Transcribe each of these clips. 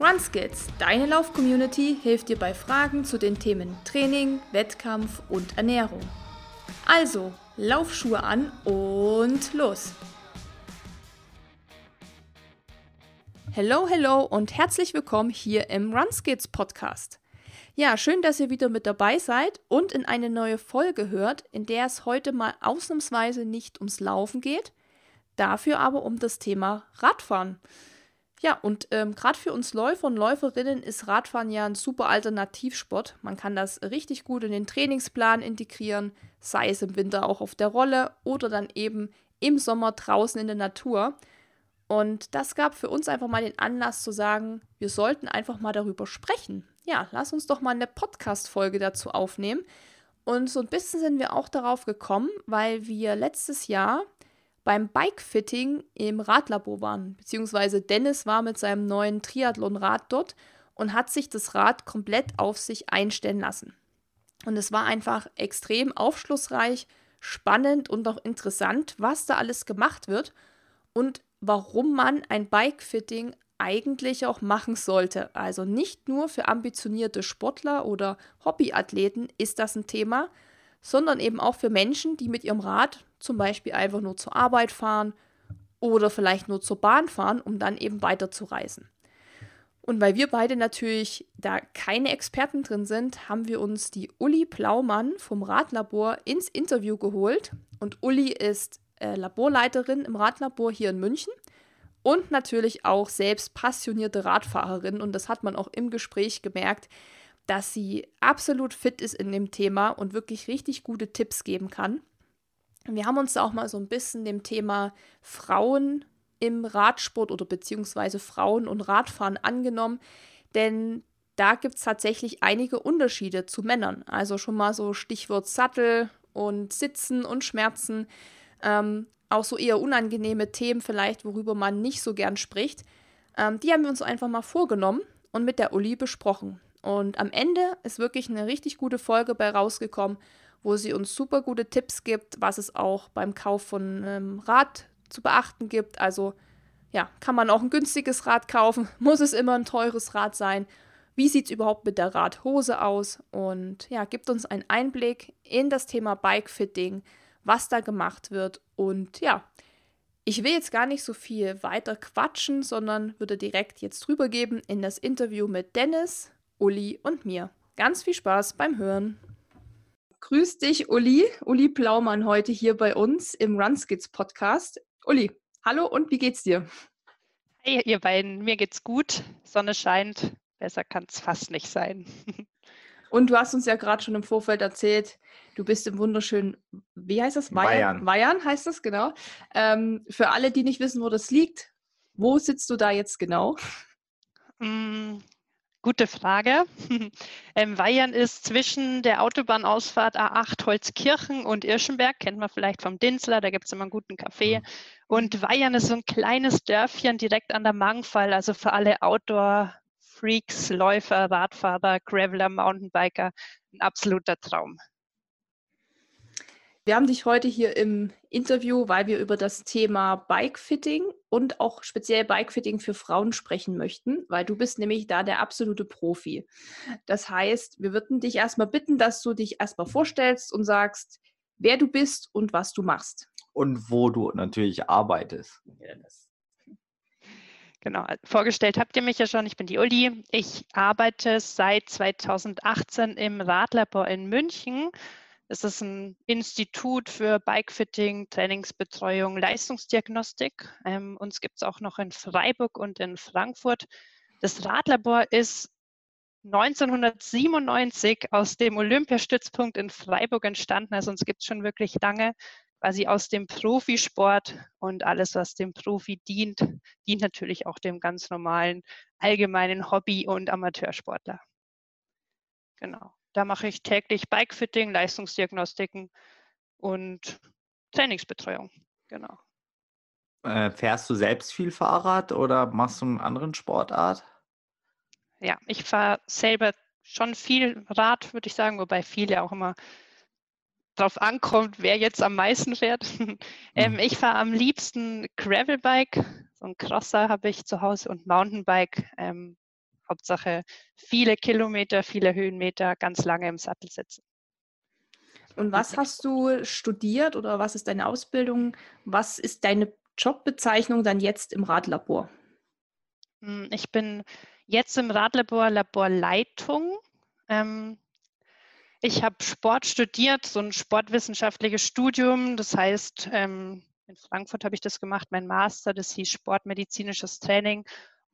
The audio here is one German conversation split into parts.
RunSkills, deine Lauf-Community, hilft dir bei Fragen zu den Themen Training, Wettkampf und Ernährung. Also, Laufschuhe an und los! Hello, hello und herzlich willkommen hier im RunSkills Podcast. Ja, schön, dass ihr wieder mit dabei seid und in eine neue Folge hört, in der es heute mal ausnahmsweise nicht ums Laufen geht, dafür aber um das Thema Radfahren. Ja, und ähm, gerade für uns Läufer und Läuferinnen ist Radfahren ja ein super Alternativsport. Man kann das richtig gut in den Trainingsplan integrieren, sei es im Winter auch auf der Rolle oder dann eben im Sommer draußen in der Natur. Und das gab für uns einfach mal den Anlass zu sagen, wir sollten einfach mal darüber sprechen. Ja, lass uns doch mal eine Podcast-Folge dazu aufnehmen. Und so ein bisschen sind wir auch darauf gekommen, weil wir letztes Jahr beim Bike-Fitting im Radlabor waren. Beziehungsweise Dennis war mit seinem neuen Triathlon-Rad dort und hat sich das Rad komplett auf sich einstellen lassen. Und es war einfach extrem aufschlussreich, spannend und auch interessant, was da alles gemacht wird und warum man ein Bike-Fitting eigentlich auch machen sollte. Also nicht nur für ambitionierte Sportler oder Hobbyathleten ist das ein Thema, sondern eben auch für Menschen, die mit ihrem Rad zum Beispiel einfach nur zur Arbeit fahren oder vielleicht nur zur Bahn fahren, um dann eben weiterzureisen. Und weil wir beide natürlich da keine Experten drin sind, haben wir uns die Uli Plaumann vom Radlabor ins Interview geholt. Und Uli ist äh, Laborleiterin im Radlabor hier in München und natürlich auch selbst passionierte Radfahrerin. Und das hat man auch im Gespräch gemerkt, dass sie absolut fit ist in dem Thema und wirklich richtig gute Tipps geben kann. Wir haben uns auch mal so ein bisschen dem Thema Frauen im Radsport oder beziehungsweise Frauen und Radfahren angenommen, denn da gibt es tatsächlich einige Unterschiede zu Männern. Also schon mal so Stichwort Sattel und Sitzen und Schmerzen. Ähm, auch so eher unangenehme Themen vielleicht, worüber man nicht so gern spricht. Ähm, die haben wir uns einfach mal vorgenommen und mit der Uli besprochen. Und am Ende ist wirklich eine richtig gute Folge bei rausgekommen, wo sie uns super gute Tipps gibt, was es auch beim Kauf von einem Rad zu beachten gibt. Also ja, kann man auch ein günstiges Rad kaufen? Muss es immer ein teures Rad sein? Wie sieht es überhaupt mit der Radhose aus? Und ja, gibt uns einen Einblick in das Thema Bikefitting, was da gemacht wird. Und ja, ich will jetzt gar nicht so viel weiter quatschen, sondern würde direkt jetzt rübergeben in das Interview mit Dennis. Uli und mir. Ganz viel Spaß beim Hören. Grüß dich, Uli. Uli Plaumann heute hier bei uns im Runskits Podcast. Uli, hallo und wie geht's dir? Hey, ihr beiden, mir geht's gut. Sonne scheint. Besser kann es fast nicht sein. Und du hast uns ja gerade schon im Vorfeld erzählt, du bist im wunderschönen, wie heißt das? Bayern. Bayern heißt das, genau. Ähm, für alle, die nicht wissen, wo das liegt, wo sitzt du da jetzt genau? Gute Frage. Ähm, Weihern ist zwischen der Autobahnausfahrt A8 Holzkirchen und Irschenberg, kennt man vielleicht vom Dinsler, da gibt es immer einen guten Kaffee. Mhm. Und Weihern ist so ein kleines Dörfchen direkt an der Mangfall, also für alle Outdoor-Freaks, Läufer, Radfahrer, Graveler, Mountainbiker ein absoluter Traum. Wir haben dich heute hier im Interview, weil wir über das Thema Bikefitting und auch speziell Bikefitting für Frauen sprechen möchten, weil du bist nämlich da der absolute Profi. Das heißt, wir würden dich erstmal bitten, dass du dich erstmal vorstellst und sagst, wer du bist und was du machst. Und wo du natürlich arbeitest. Genau, vorgestellt habt ihr mich ja schon. Ich bin die Uli. Ich arbeite seit 2018 im Radlabor in München es ist ein Institut für Bikefitting, Trainingsbetreuung, Leistungsdiagnostik. Ähm, uns gibt es auch noch in Freiburg und in Frankfurt. Das Radlabor ist 1997 aus dem Olympiastützpunkt in Freiburg entstanden. Also uns gibt es schon wirklich lange, quasi aus dem Profisport und alles, was dem Profi dient, dient natürlich auch dem ganz normalen allgemeinen Hobby- und Amateursportler. Genau. Da mache ich täglich Bikefitting, Leistungsdiagnostiken und Trainingsbetreuung. Genau. Äh, fährst du selbst viel Fahrrad oder machst du einen anderen Sportart? Ja, ich fahre selber schon viel Rad, würde ich sagen, wobei viel ja auch immer darauf ankommt, wer jetzt am meisten fährt. ähm, mhm. ich fahre am liebsten Gravelbike, so ein Crosser habe ich zu Hause und Mountainbike. Ähm, Hauptsache viele Kilometer, viele Höhenmeter, ganz lange im Sattel sitzen. Und was hast du studiert oder was ist deine Ausbildung? Was ist deine Jobbezeichnung dann jetzt im Radlabor? Hm, ich bin jetzt im Radlabor Laborleitung. Ähm, ich habe Sport studiert, so ein sportwissenschaftliches Studium. Das heißt, ähm, in Frankfurt habe ich das gemacht, mein Master, das hieß Sportmedizinisches Training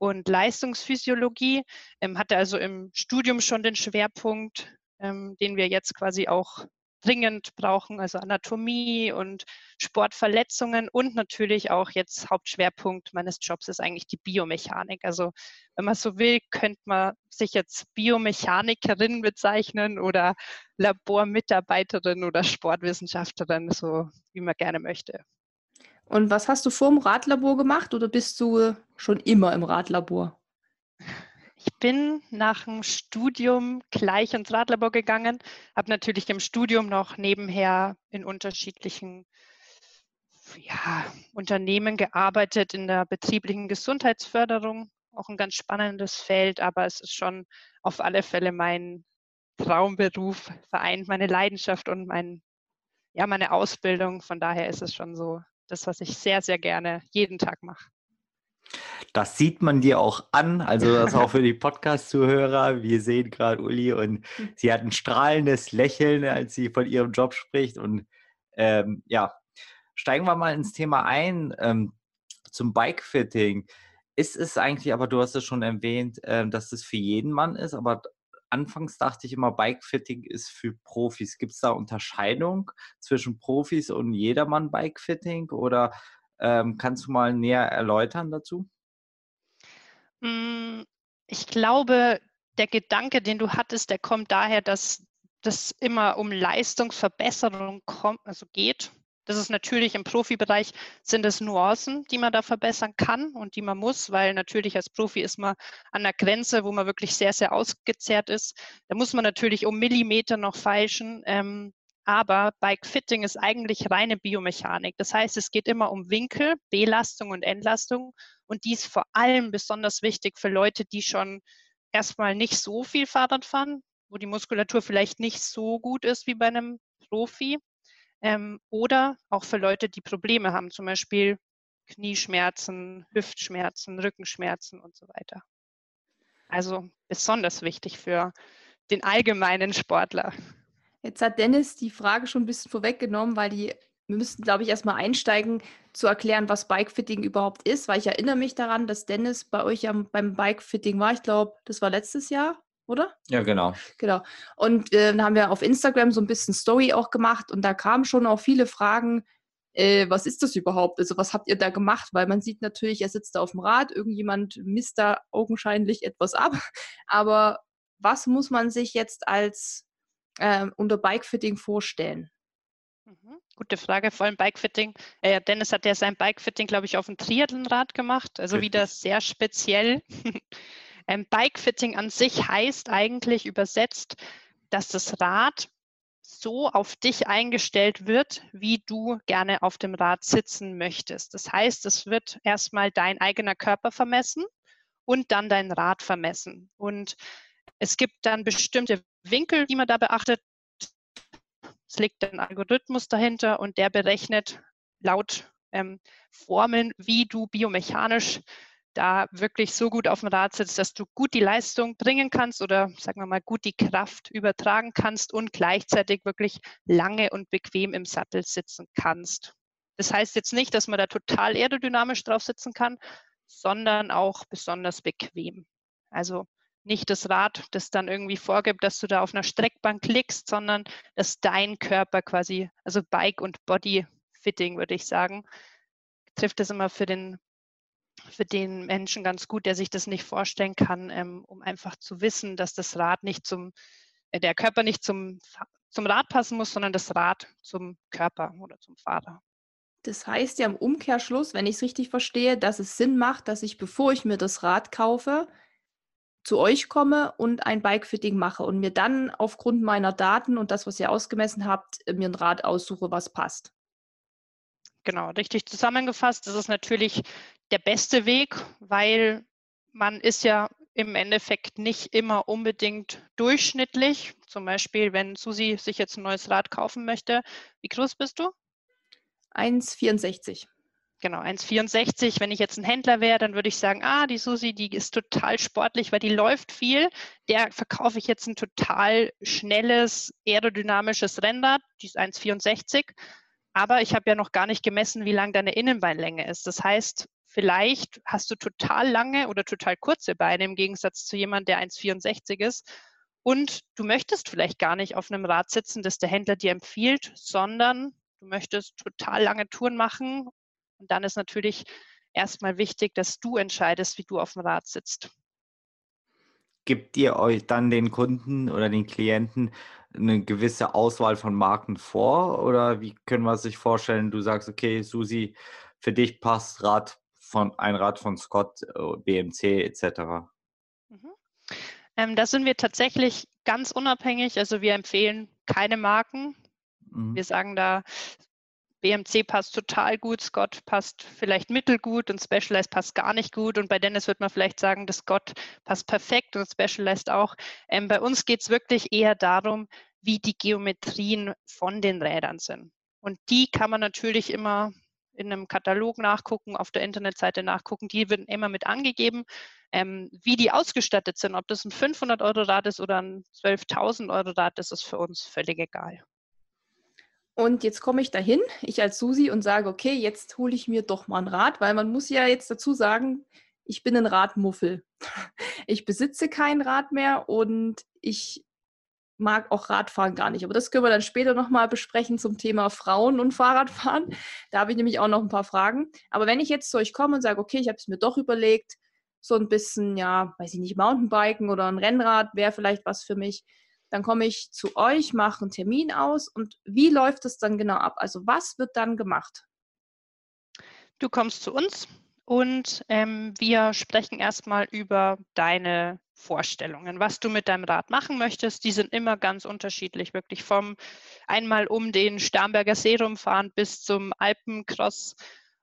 und Leistungsphysiologie. Ähm, hatte also im Studium schon den Schwerpunkt, ähm, den wir jetzt quasi auch dringend brauchen, also Anatomie und Sportverletzungen und natürlich auch jetzt Hauptschwerpunkt meines Jobs ist eigentlich die Biomechanik. Also wenn man so will, könnte man sich jetzt Biomechanikerin bezeichnen oder Labormitarbeiterin oder Sportwissenschaftlerin, so wie man gerne möchte. Und was hast du vor dem Radlabor gemacht oder bist du schon immer im Radlabor? Ich bin nach dem Studium gleich ins Radlabor gegangen, habe natürlich im Studium noch nebenher in unterschiedlichen ja, Unternehmen gearbeitet, in der betrieblichen Gesundheitsförderung. Auch ein ganz spannendes Feld, aber es ist schon auf alle Fälle mein Traumberuf, vereint meine Leidenschaft und mein, ja, meine Ausbildung. Von daher ist es schon so das, was ich sehr, sehr gerne jeden Tag mache. Das sieht man dir auch an, also das auch für die Podcast-Zuhörer. Wir sehen gerade Uli und hm. sie hat ein strahlendes Lächeln, als sie von ihrem Job spricht. Und ähm, ja, steigen wir mal ins Thema ein ähm, zum Bikefitting. Ist es eigentlich, aber du hast es schon erwähnt, äh, dass es für jeden Mann ist, aber anfangs dachte ich immer, Bikefitting ist für Profis. Gibt es da Unterscheidung zwischen Profis und jedermann Bikefitting oder ähm, kannst du mal näher erläutern dazu? Hm, ich glaube, der Gedanke, den du hattest, der kommt daher, dass das immer um Leistungsverbesserung kommt, also geht. Das ist natürlich im Profibereich sind es Nuancen, die man da verbessern kann und die man muss, weil natürlich als Profi ist man an der Grenze, wo man wirklich sehr, sehr ausgezehrt ist. Da muss man natürlich um Millimeter noch feilschen. Ähm, aber Bike Fitting ist eigentlich reine Biomechanik. Das heißt, es geht immer um Winkel, Belastung und Entlastung. Und dies vor allem besonders wichtig für Leute, die schon erstmal nicht so viel Fahrrad fahren, wo die Muskulatur vielleicht nicht so gut ist wie bei einem Profi. Ähm, oder auch für Leute, die Probleme haben, zum Beispiel Knieschmerzen, Hüftschmerzen, Rückenschmerzen und so weiter. Also besonders wichtig für den allgemeinen Sportler. Jetzt hat Dennis die Frage schon ein bisschen vorweggenommen, weil die, wir müssten, glaube ich, erstmal einsteigen, zu erklären, was Bikefitting überhaupt ist, weil ich erinnere mich daran, dass Dennis bei euch am, beim Bikefitting war. Ich glaube, das war letztes Jahr, oder? Ja, genau. Genau. Und äh, dann haben wir auf Instagram so ein bisschen Story auch gemacht und da kamen schon auch viele Fragen, äh, was ist das überhaupt? Also was habt ihr da gemacht? Weil man sieht natürlich, er sitzt da auf dem Rad, irgendjemand misst da augenscheinlich etwas ab. Aber was muss man sich jetzt als äh, unter Bikefitting vorstellen? Mhm. Gute Frage, vor allem Bikefitting. Äh, Dennis hat ja sein Bikefitting, glaube ich, auf dem Triathlonrad gemacht, also wieder sehr speziell. ähm, Bikefitting an sich heißt eigentlich übersetzt, dass das Rad so auf dich eingestellt wird, wie du gerne auf dem Rad sitzen möchtest. Das heißt, es wird erstmal dein eigener Körper vermessen und dann dein Rad vermessen. Und es gibt dann bestimmte Winkel, die man da beachtet. Es liegt ein Algorithmus dahinter und der berechnet laut ähm, Formeln, wie du biomechanisch da wirklich so gut auf dem Rad sitzt, dass du gut die Leistung bringen kannst oder sagen wir mal gut die Kraft übertragen kannst und gleichzeitig wirklich lange und bequem im Sattel sitzen kannst. Das heißt jetzt nicht, dass man da total aerodynamisch drauf sitzen kann, sondern auch besonders bequem. Also nicht das Rad, das dann irgendwie vorgibt, dass du da auf einer Streckbank klickst, sondern dass dein Körper quasi, also Bike und Body Fitting, würde ich sagen, trifft das immer für den, für den Menschen ganz gut, der sich das nicht vorstellen kann, ähm, um einfach zu wissen, dass das Rad nicht zum, äh, der Körper nicht zum, zum Rad passen muss, sondern das Rad zum Körper oder zum Fahrer. Das heißt ja im Umkehrschluss, wenn ich es richtig verstehe, dass es Sinn macht, dass ich, bevor ich mir das Rad kaufe, zu euch komme und ein Bike-Fitting mache und mir dann aufgrund meiner Daten und das, was ihr ausgemessen habt, äh, mir ein Rad aussuche, was passt. Genau, richtig zusammengefasst. Das ist natürlich der beste Weg, weil man ist ja im Endeffekt nicht immer unbedingt durchschnittlich. Zum Beispiel, wenn Susi sich jetzt ein neues Rad kaufen möchte. Wie groß bist du? 1,64. Genau, 1,64. Wenn ich jetzt ein Händler wäre, dann würde ich sagen, ah, die Susi, die ist total sportlich, weil die läuft viel. Der verkaufe ich jetzt ein total schnelles, aerodynamisches Rennrad, die ist 1,64. Aber ich habe ja noch gar nicht gemessen, wie lang deine Innenbeinlänge ist. Das heißt, vielleicht hast du total lange oder total kurze Beine im Gegensatz zu jemandem, der 1,64 ist. Und du möchtest vielleicht gar nicht auf einem Rad sitzen, das der Händler dir empfiehlt, sondern du möchtest total lange Touren machen. Und dann ist natürlich erstmal wichtig, dass du entscheidest, wie du auf dem Rad sitzt. Gibt ihr euch dann den Kunden oder den Klienten eine gewisse Auswahl von Marken vor? Oder wie können wir sich vorstellen, du sagst, okay, Susi, für dich passt Rad von, ein Rad von Scott, äh, BMC etc. Mhm. Ähm, da sind wir tatsächlich ganz unabhängig. Also wir empfehlen keine Marken. Mhm. Wir sagen da, BMC passt total gut, Scott passt vielleicht mittelgut und Specialized passt gar nicht gut. Und bei Dennis wird man vielleicht sagen, das Scott passt perfekt und Specialized auch. Ähm, bei uns geht es wirklich eher darum, wie die Geometrien von den Rädern sind. Und die kann man natürlich immer in einem Katalog nachgucken, auf der Internetseite nachgucken. Die werden immer mit angegeben, ähm, wie die ausgestattet sind. Ob das ein 500 Euro Rad ist oder ein 12.000 Euro Rad, das ist für uns völlig egal. Und jetzt komme ich dahin, ich als Susi, und sage, okay, jetzt hole ich mir doch mal ein Rad, weil man muss ja jetzt dazu sagen, ich bin ein Radmuffel. Ich besitze kein Rad mehr und ich mag auch Radfahren gar nicht. Aber das können wir dann später nochmal besprechen zum Thema Frauen und Fahrradfahren. Da habe ich nämlich auch noch ein paar Fragen. Aber wenn ich jetzt zu euch komme und sage, okay, ich habe es mir doch überlegt, so ein bisschen, ja, weiß ich nicht, Mountainbiken oder ein Rennrad wäre vielleicht was für mich, dann komme ich zu euch, mache einen Termin aus und wie läuft es dann genau ab? Also was wird dann gemacht? Du kommst zu uns und ähm, wir sprechen erstmal über deine Vorstellungen, was du mit deinem Rad machen möchtest. Die sind immer ganz unterschiedlich, wirklich vom einmal um den Starnberger See rumfahren bis zum Alpencross.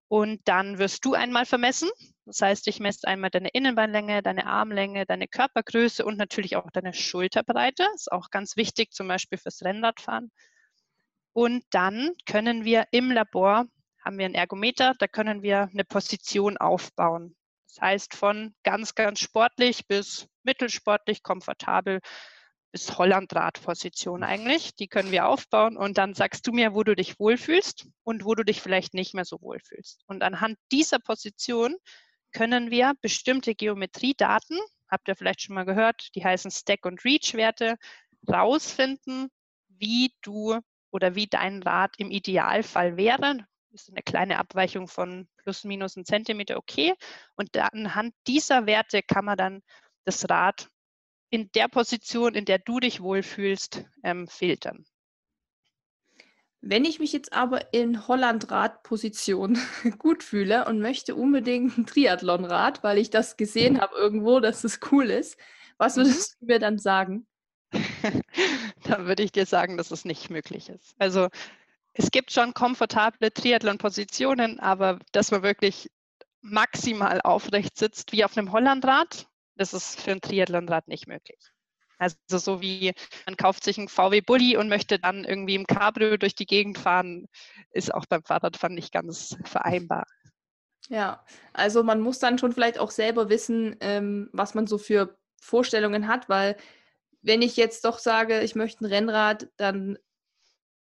Und dann wirst du einmal vermessen. Das heißt, ich messe einmal deine Innenbeinlänge, deine Armlänge, deine Körpergröße und natürlich auch deine Schulterbreite. Das ist auch ganz wichtig, zum Beispiel fürs Rennradfahren. Und dann können wir im Labor haben wir einen Ergometer, da können wir eine Position aufbauen. Das heißt, von ganz, ganz sportlich bis mittelsportlich, komfortabel bis Hollandradposition eigentlich. Die können wir aufbauen und dann sagst du mir, wo du dich wohlfühlst und wo du dich vielleicht nicht mehr so wohlfühlst. Und anhand dieser Position können wir bestimmte Geometriedaten, habt ihr vielleicht schon mal gehört, die heißen Stack- und Reach-Werte, rausfinden, wie du oder wie dein Rad im Idealfall wäre ist eine kleine Abweichung von plus minus ein Zentimeter okay. Und anhand dieser Werte kann man dann das Rad in der Position, in der du dich wohlfühlst, ähm, filtern. Wenn ich mich jetzt aber in Hollandrad-Position gut fühle und möchte unbedingt ein Triathlonrad, weil ich das gesehen habe irgendwo, dass es cool ist, was mhm. würdest du mir dann sagen? dann würde ich dir sagen, dass es nicht möglich ist. Also es gibt schon komfortable Triathlon-Positionen, aber dass man wirklich maximal aufrecht sitzt wie auf einem Hollandrad, das ist für ein Triathlonrad nicht möglich. Also so wie man kauft sich einen VW Bulli und möchte dann irgendwie im Cabrio durch die Gegend fahren, ist auch beim Fahrradfahren nicht ganz vereinbar. Ja, also man muss dann schon vielleicht auch selber wissen, ähm, was man so für Vorstellungen hat, weil wenn ich jetzt doch sage, ich möchte ein Rennrad, dann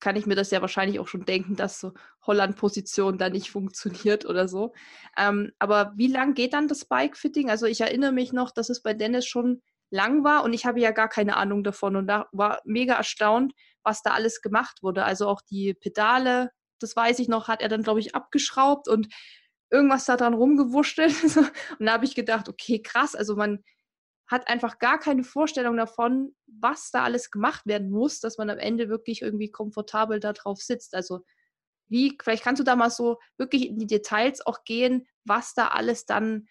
kann ich mir das ja wahrscheinlich auch schon denken, dass so Holland-Position da nicht funktioniert oder so. Ähm, aber wie lang geht dann das Bike-Fitting? Also ich erinnere mich noch, dass es bei Dennis schon lang war und ich habe ja gar keine Ahnung davon und da war mega erstaunt, was da alles gemacht wurde. Also auch die Pedale, das weiß ich noch, hat er dann, glaube ich, abgeschraubt und irgendwas da dran rumgewurschtelt. und da habe ich gedacht, okay, krass, also man hat einfach gar keine Vorstellung davon, was da alles gemacht werden muss, dass man am Ende wirklich irgendwie komfortabel da drauf sitzt. Also wie, vielleicht kannst du da mal so wirklich in die Details auch gehen, was da alles dann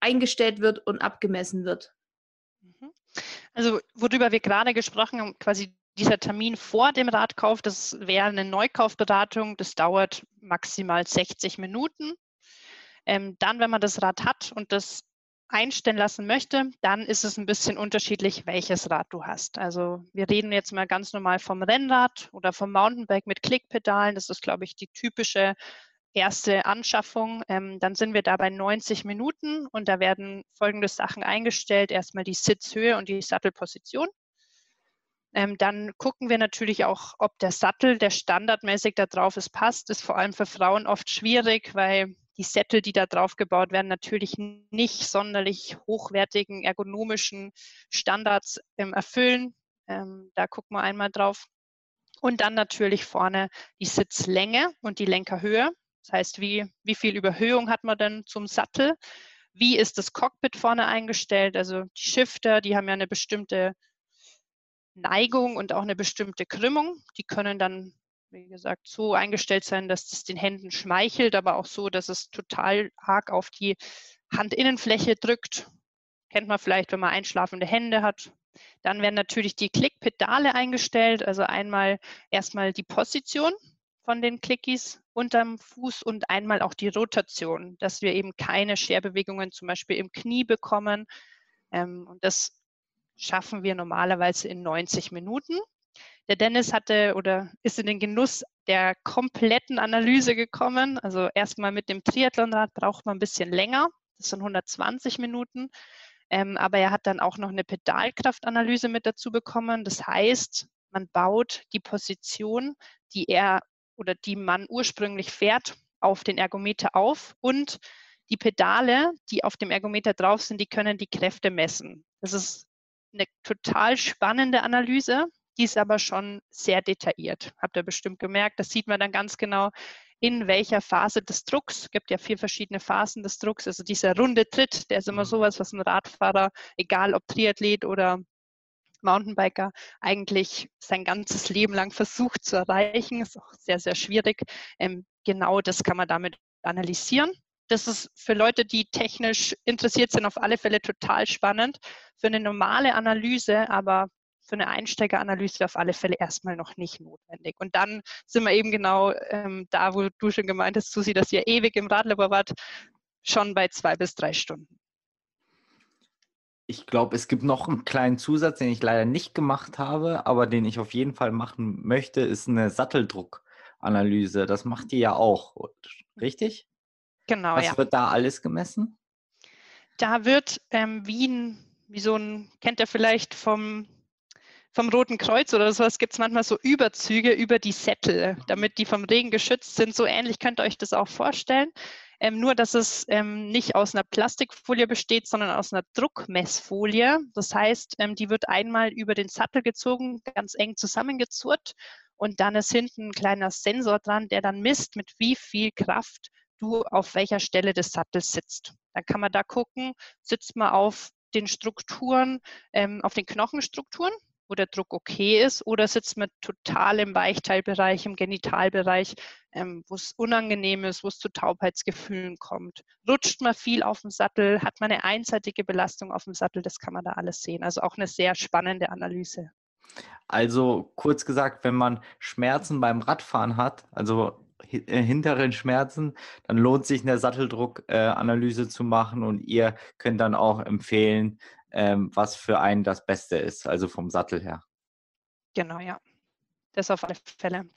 eingestellt wird und abgemessen wird. Mhm. Also worüber wir gerade gesprochen haben, quasi dieser Termin vor dem Radkauf, das wäre eine Neukaufberatung, das dauert maximal 60 Minuten. Ähm, dann, wenn man das Rad hat und das einstellen lassen möchte, dann ist es ein bisschen unterschiedlich, welches Rad du hast. Also wir reden jetzt mal ganz normal vom Rennrad oder vom Mountainbike mit Klickpedalen. Das ist, glaube ich, die typische erste Anschaffung. Ähm, dann sind wir da bei 90 Minuten und da werden folgende Sachen eingestellt. Erstmal die Sitzhöhe und die Sattelposition. Ähm, dann gucken wir natürlich auch, ob der Sattel, der standardmäßig da drauf ist, passt. Ist vor allem für Frauen oft schwierig, weil die Sättel, die da drauf gebaut werden, natürlich nicht sonderlich hochwertigen ergonomischen Standards ähm, erfüllen. Ähm, da gucken wir einmal drauf. Und dann natürlich vorne die Sitzlänge und die Lenkerhöhe. Das heißt, wie, wie viel Überhöhung hat man denn zum Sattel? Wie ist das Cockpit vorne eingestellt? Also die Shifter, die haben ja eine bestimmte Neigung und auch eine bestimmte Krümmung. Die können dann wie gesagt, so eingestellt sein, dass es den Händen schmeichelt, aber auch so, dass es total arg auf die Handinnenfläche drückt. Kennt man vielleicht, wenn man einschlafende Hände hat. Dann werden natürlich die Klickpedale eingestellt, also einmal erstmal die Position von den Clickies unterm Fuß und einmal auch die Rotation, dass wir eben keine Scherbewegungen zum Beispiel im Knie bekommen. Ähm, und das schaffen wir normalerweise in 90 Minuten. Der Dennis hatte oder ist in den Genuss der kompletten Analyse gekommen. Also erstmal mit dem Triathlonrad braucht man ein bisschen länger. Das sind 120 Minuten. Ähm, aber er hat dann auch noch eine Pedalkraftanalyse mit dazu bekommen. Das heißt, man baut die Position, die er oder die man ursprünglich fährt, auf den Ergometer auf und die Pedale, die auf dem Ergometer drauf sind, die können die Kräfte messen. Das ist eine total spannende Analyse. Die ist aber schon sehr detailliert. Habt ihr bestimmt gemerkt. Das sieht man dann ganz genau, in welcher Phase des Drucks. Es gibt ja vier verschiedene Phasen des Drucks. Also dieser runde Tritt, der ist immer mhm. sowas, was ein Radfahrer, egal ob Triathlet oder Mountainbiker, eigentlich sein ganzes Leben lang versucht zu erreichen. Ist auch sehr, sehr schwierig. Ähm, genau das kann man damit analysieren. Das ist für Leute, die technisch interessiert sind, auf alle Fälle total spannend. Für eine normale Analyse, aber für eine Einsteigeranalyse auf alle Fälle erstmal noch nicht notwendig. Und dann sind wir eben genau ähm, da, wo du schon gemeint hast, Susi, dass ihr ewig im Radlabor wart, schon bei zwei bis drei Stunden. Ich glaube, es gibt noch einen kleinen Zusatz, den ich leider nicht gemacht habe, aber den ich auf jeden Fall machen möchte, ist eine Satteldruckanalyse. Das macht ihr ja auch, richtig? Genau. Was ja. wird da alles gemessen? Da wird ähm, wie, ein, wie so ein, kennt ihr vielleicht vom vom Roten Kreuz oder sowas gibt es manchmal so Überzüge über die Sättel, damit die vom Regen geschützt sind. So ähnlich könnt ihr euch das auch vorstellen. Ähm, nur, dass es ähm, nicht aus einer Plastikfolie besteht, sondern aus einer Druckmessfolie. Das heißt, ähm, die wird einmal über den Sattel gezogen, ganz eng zusammengezurrt und dann ist hinten ein kleiner Sensor dran, der dann misst, mit wie viel Kraft du auf welcher Stelle des Sattels sitzt. Dann kann man da gucken, sitzt man auf den Strukturen, ähm, auf den Knochenstrukturen, wo der Druck okay ist, oder sitzt man total im Weichteilbereich, im Genitalbereich, ähm, wo es unangenehm ist, wo es zu Taubheitsgefühlen kommt. Rutscht man viel auf dem Sattel, hat man eine einseitige Belastung auf dem Sattel, das kann man da alles sehen. Also auch eine sehr spannende Analyse. Also kurz gesagt, wenn man Schmerzen beim Radfahren hat, also äh, hinteren Schmerzen, dann lohnt sich eine Satteldruckanalyse äh, zu machen und ihr könnt dann auch empfehlen, ähm, was für einen das Beste ist, also vom Sattel her. Genau, ja. Das auf alle Fälle.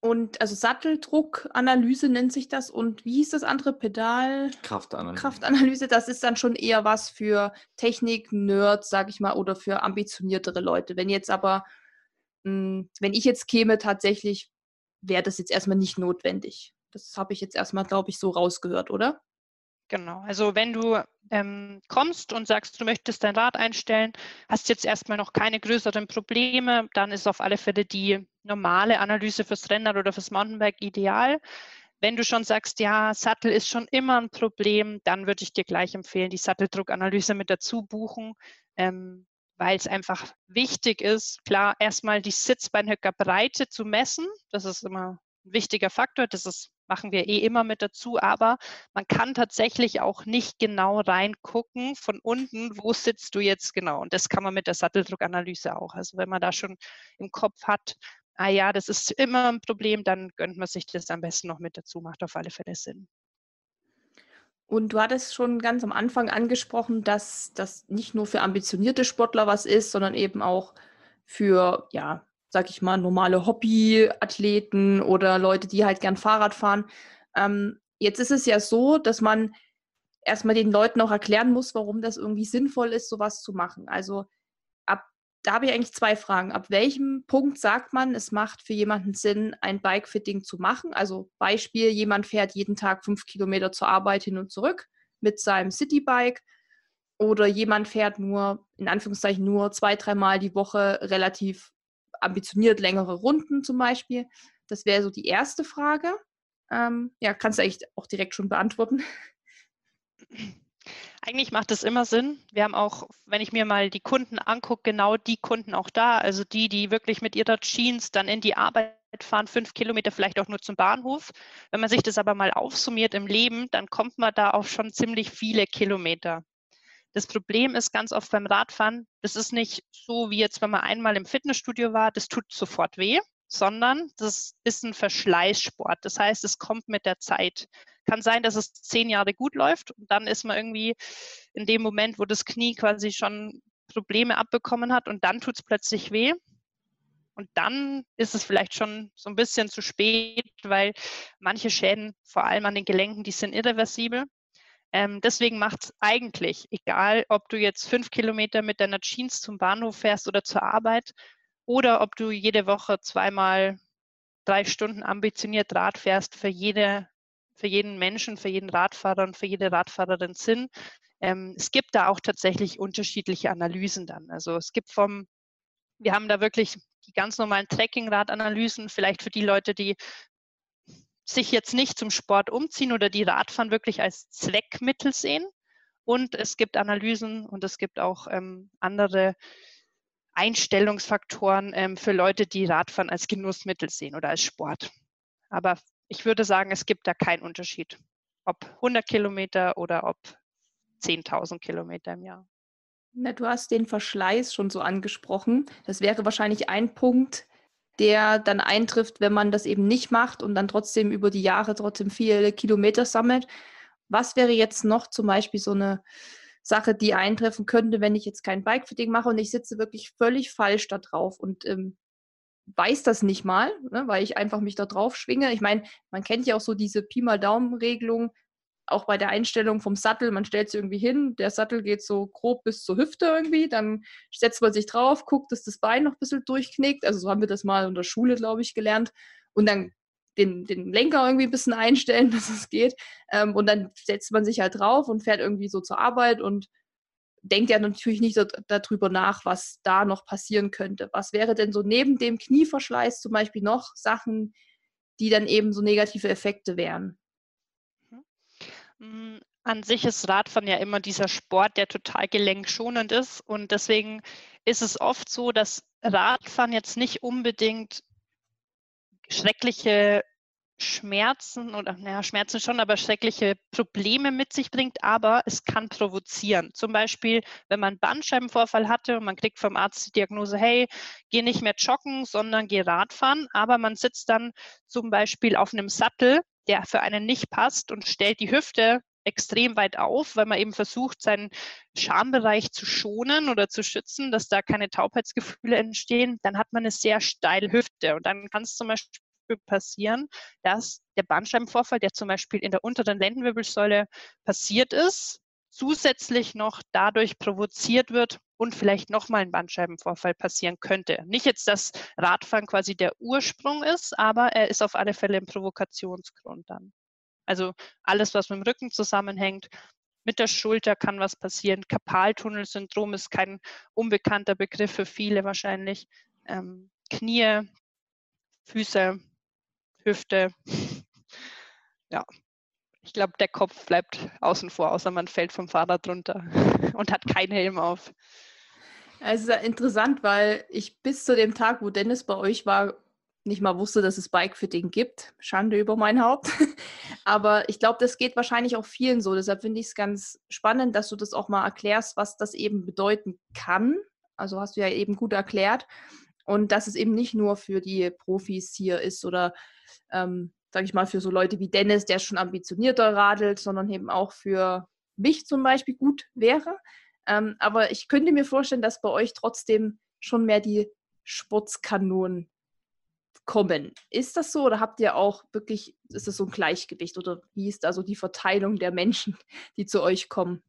Und also Satteldruckanalyse nennt sich das. Und wie hieß das andere Pedal? Kraftanalyse. Kraftanalyse, das ist dann schon eher was für Technik-Nerds, sag ich mal, oder für ambitioniertere Leute. Wenn jetzt aber, mh, hm, wenn ich jetzt käme, tatsächlich wäre das jetzt erstmal nicht notwendig. Das habe ich jetzt erstmal, glaube ich, so rausgehört, oder? Genau, also wenn du ähm, kommst und sagst, du möchtest dein Rad einstellen, hast jetzt erstmal noch keine größeren Probleme, dann ist auf alle Fälle die normale Analyse fürs Rennrad oder fürs Mountainbike ideal. Wenn du schon sagst, ja, Sattel ist schon immer ein Problem, dann würde ich dir gleich empfehlen, die Satteldruckanalyse mit dazu buchen, ähm, weil es einfach wichtig ist, klar, erstmal die Sitzbeinhöckerbreite zu messen. Das ist immer ein wichtiger Faktor. Das ist machen wir eh immer mit dazu, aber man kann tatsächlich auch nicht genau reingucken von unten, wo sitzt du jetzt genau. Und das kann man mit der Satteldruckanalyse auch. Also wenn man da schon im Kopf hat, ah ja, das ist immer ein Problem, dann gönnt man sich das am besten noch mit dazu, macht auf alle Fälle Sinn. Und du hattest schon ganz am Anfang angesprochen, dass das nicht nur für ambitionierte Sportler was ist, sondern eben auch für, ja, sag ich mal, normale Hobbyathleten oder Leute, die halt gern Fahrrad fahren. Ähm, jetzt ist es ja so, dass man erstmal den Leuten auch erklären muss, warum das irgendwie sinnvoll ist, sowas zu machen. Also ab da habe ich eigentlich zwei Fragen. Ab welchem Punkt sagt man, es macht für jemanden Sinn, ein Bikefitting zu machen? Also Beispiel, jemand fährt jeden Tag fünf Kilometer zur Arbeit hin und zurück mit seinem Citybike oder jemand fährt nur, in Anführungszeichen, nur zwei, dreimal die Woche relativ ambitioniert längere Runden zum Beispiel. Das wäre so die erste Frage. Ähm, ja, kannst du eigentlich auch direkt schon beantworten. Eigentlich macht es immer Sinn. Wir haben auch, wenn ich mir mal die Kunden angucke, genau die Kunden auch da. Also die, die wirklich mit ihrer Jeans dann in die Arbeit fahren, fünf Kilometer vielleicht auch nur zum Bahnhof. Wenn man sich das aber mal aufsummiert im Leben, dann kommt man da auf schon ziemlich viele Kilometer. Das Problem ist ganz oft beim Radfahren, das ist nicht so wie jetzt, wenn man einmal im Fitnessstudio war, das tut sofort weh, sondern das ist ein Verschleißsport. Das heißt, es kommt mit der Zeit. Kann sein, dass es zehn Jahre gut läuft und dann ist man irgendwie in dem Moment, wo das Knie quasi schon Probleme abbekommen hat und dann tut es plötzlich weh. Und dann ist es vielleicht schon so ein bisschen zu spät, weil manche Schäden, vor allem an den Gelenken, die sind irreversibel. Ähm, deswegen macht es eigentlich, egal ob du jetzt fünf Kilometer mit deiner Jeans zum Bahnhof fährst oder zur Arbeit oder ob du jede Woche zweimal drei Stunden ambitioniert Rad fährst, für jede für jeden Menschen, für jeden Radfahrer und für jede Radfahrerin Sinn. Ähm, es gibt da auch tatsächlich unterschiedliche Analysen dann. Also es gibt vom, wir haben da wirklich die ganz normalen Trekking-Radanalysen, vielleicht für die Leute, die sich jetzt nicht zum Sport umziehen oder die Radfahren wirklich als Zweckmittel sehen. Und es gibt Analysen und es gibt auch ähm, andere Einstellungsfaktoren ähm, für Leute, die Radfahren als Genussmittel sehen oder als Sport. Aber ich würde sagen, es gibt da keinen Unterschied, ob 100 Kilometer oder ob 10.000 Kilometer im Jahr. Na, du hast den Verschleiß schon so angesprochen. Das wäre wahrscheinlich ein Punkt, der dann eintrifft, wenn man das eben nicht macht und dann trotzdem über die Jahre trotzdem viele Kilometer sammelt. Was wäre jetzt noch zum Beispiel so eine Sache, die eintreffen könnte, wenn ich jetzt kein Bikefitting mache und ich sitze wirklich völlig falsch da drauf und ähm, weiß das nicht mal, ne, weil ich einfach mich da drauf schwinge. Ich meine, man kennt ja auch so diese Pi mal Daumen-Regelung, auch bei der Einstellung vom Sattel. Man stellt sich irgendwie hin, der Sattel geht so grob bis zur Hüfte irgendwie, dann setzt man sich drauf, guckt, dass das Bein noch ein bisschen durchknickt. Also so haben wir das mal in der Schule, glaube ich, gelernt. Und dann den, den Lenker irgendwie ein bisschen einstellen, dass es geht. Ähm, und dann setzt man sich halt drauf und fährt irgendwie so zur Arbeit und denkt ja natürlich nicht darüber nach, was da noch passieren könnte. Was wäre denn so neben dem Knieverschleiß zum Beispiel noch Sachen, die dann eben so negative Effekte wären? Mhm. An sich ist Radfahren ja immer dieser Sport, der total gelenkschonend ist. Und deswegen ist es oft so, dass Radfahren jetzt nicht unbedingt schreckliche Schmerzen oder naja, Schmerzen schon, aber schreckliche Probleme mit sich bringt, aber es kann provozieren. Zum Beispiel, wenn man einen Bandscheibenvorfall hatte und man kriegt vom Arzt die Diagnose, hey, geh nicht mehr joggen, sondern geh Radfahren, aber man sitzt dann zum Beispiel auf einem Sattel, der für einen nicht passt und stellt die Hüfte extrem weit auf, weil man eben versucht, seinen Schambereich zu schonen oder zu schützen, dass da keine Taubheitsgefühle entstehen, dann hat man eine sehr steile Hüfte. Und dann kann es zum Beispiel passieren, dass der Bandscheibenvorfall, der zum Beispiel in der unteren Lendenwirbelsäule passiert ist, zusätzlich noch dadurch provoziert wird und vielleicht nochmal ein Bandscheibenvorfall passieren könnte. Nicht jetzt, dass Radfahren quasi der Ursprung ist, aber er ist auf alle Fälle ein Provokationsgrund dann. Also alles, was mit dem Rücken zusammenhängt, mit der Schulter kann was passieren. Kapaltunnelsyndrom ist kein unbekannter Begriff für viele wahrscheinlich. Ähm, Knie, Füße, Hüfte. Ja, ich glaube, der Kopf bleibt außen vor, außer man fällt vom Fahrrad runter und hat keinen Helm auf. Es ist ja interessant, weil ich bis zu dem Tag, wo Dennis bei euch war, nicht mal wusste, dass es Bikefitting gibt. Schande über mein Haupt. Aber ich glaube, das geht wahrscheinlich auch vielen so. Deshalb finde ich es ganz spannend, dass du das auch mal erklärst, was das eben bedeuten kann. Also hast du ja eben gut erklärt. Und dass es eben nicht nur für die Profis hier ist oder ähm, sage ich mal, für so Leute wie Dennis, der schon ambitionierter radelt, sondern eben auch für mich zum Beispiel gut wäre. Ähm, aber ich könnte mir vorstellen, dass bei euch trotzdem schon mehr die Sportskanonen kommen. Ist das so oder habt ihr auch wirklich, ist das so ein Gleichgewicht oder wie ist also die Verteilung der Menschen, die zu euch kommen?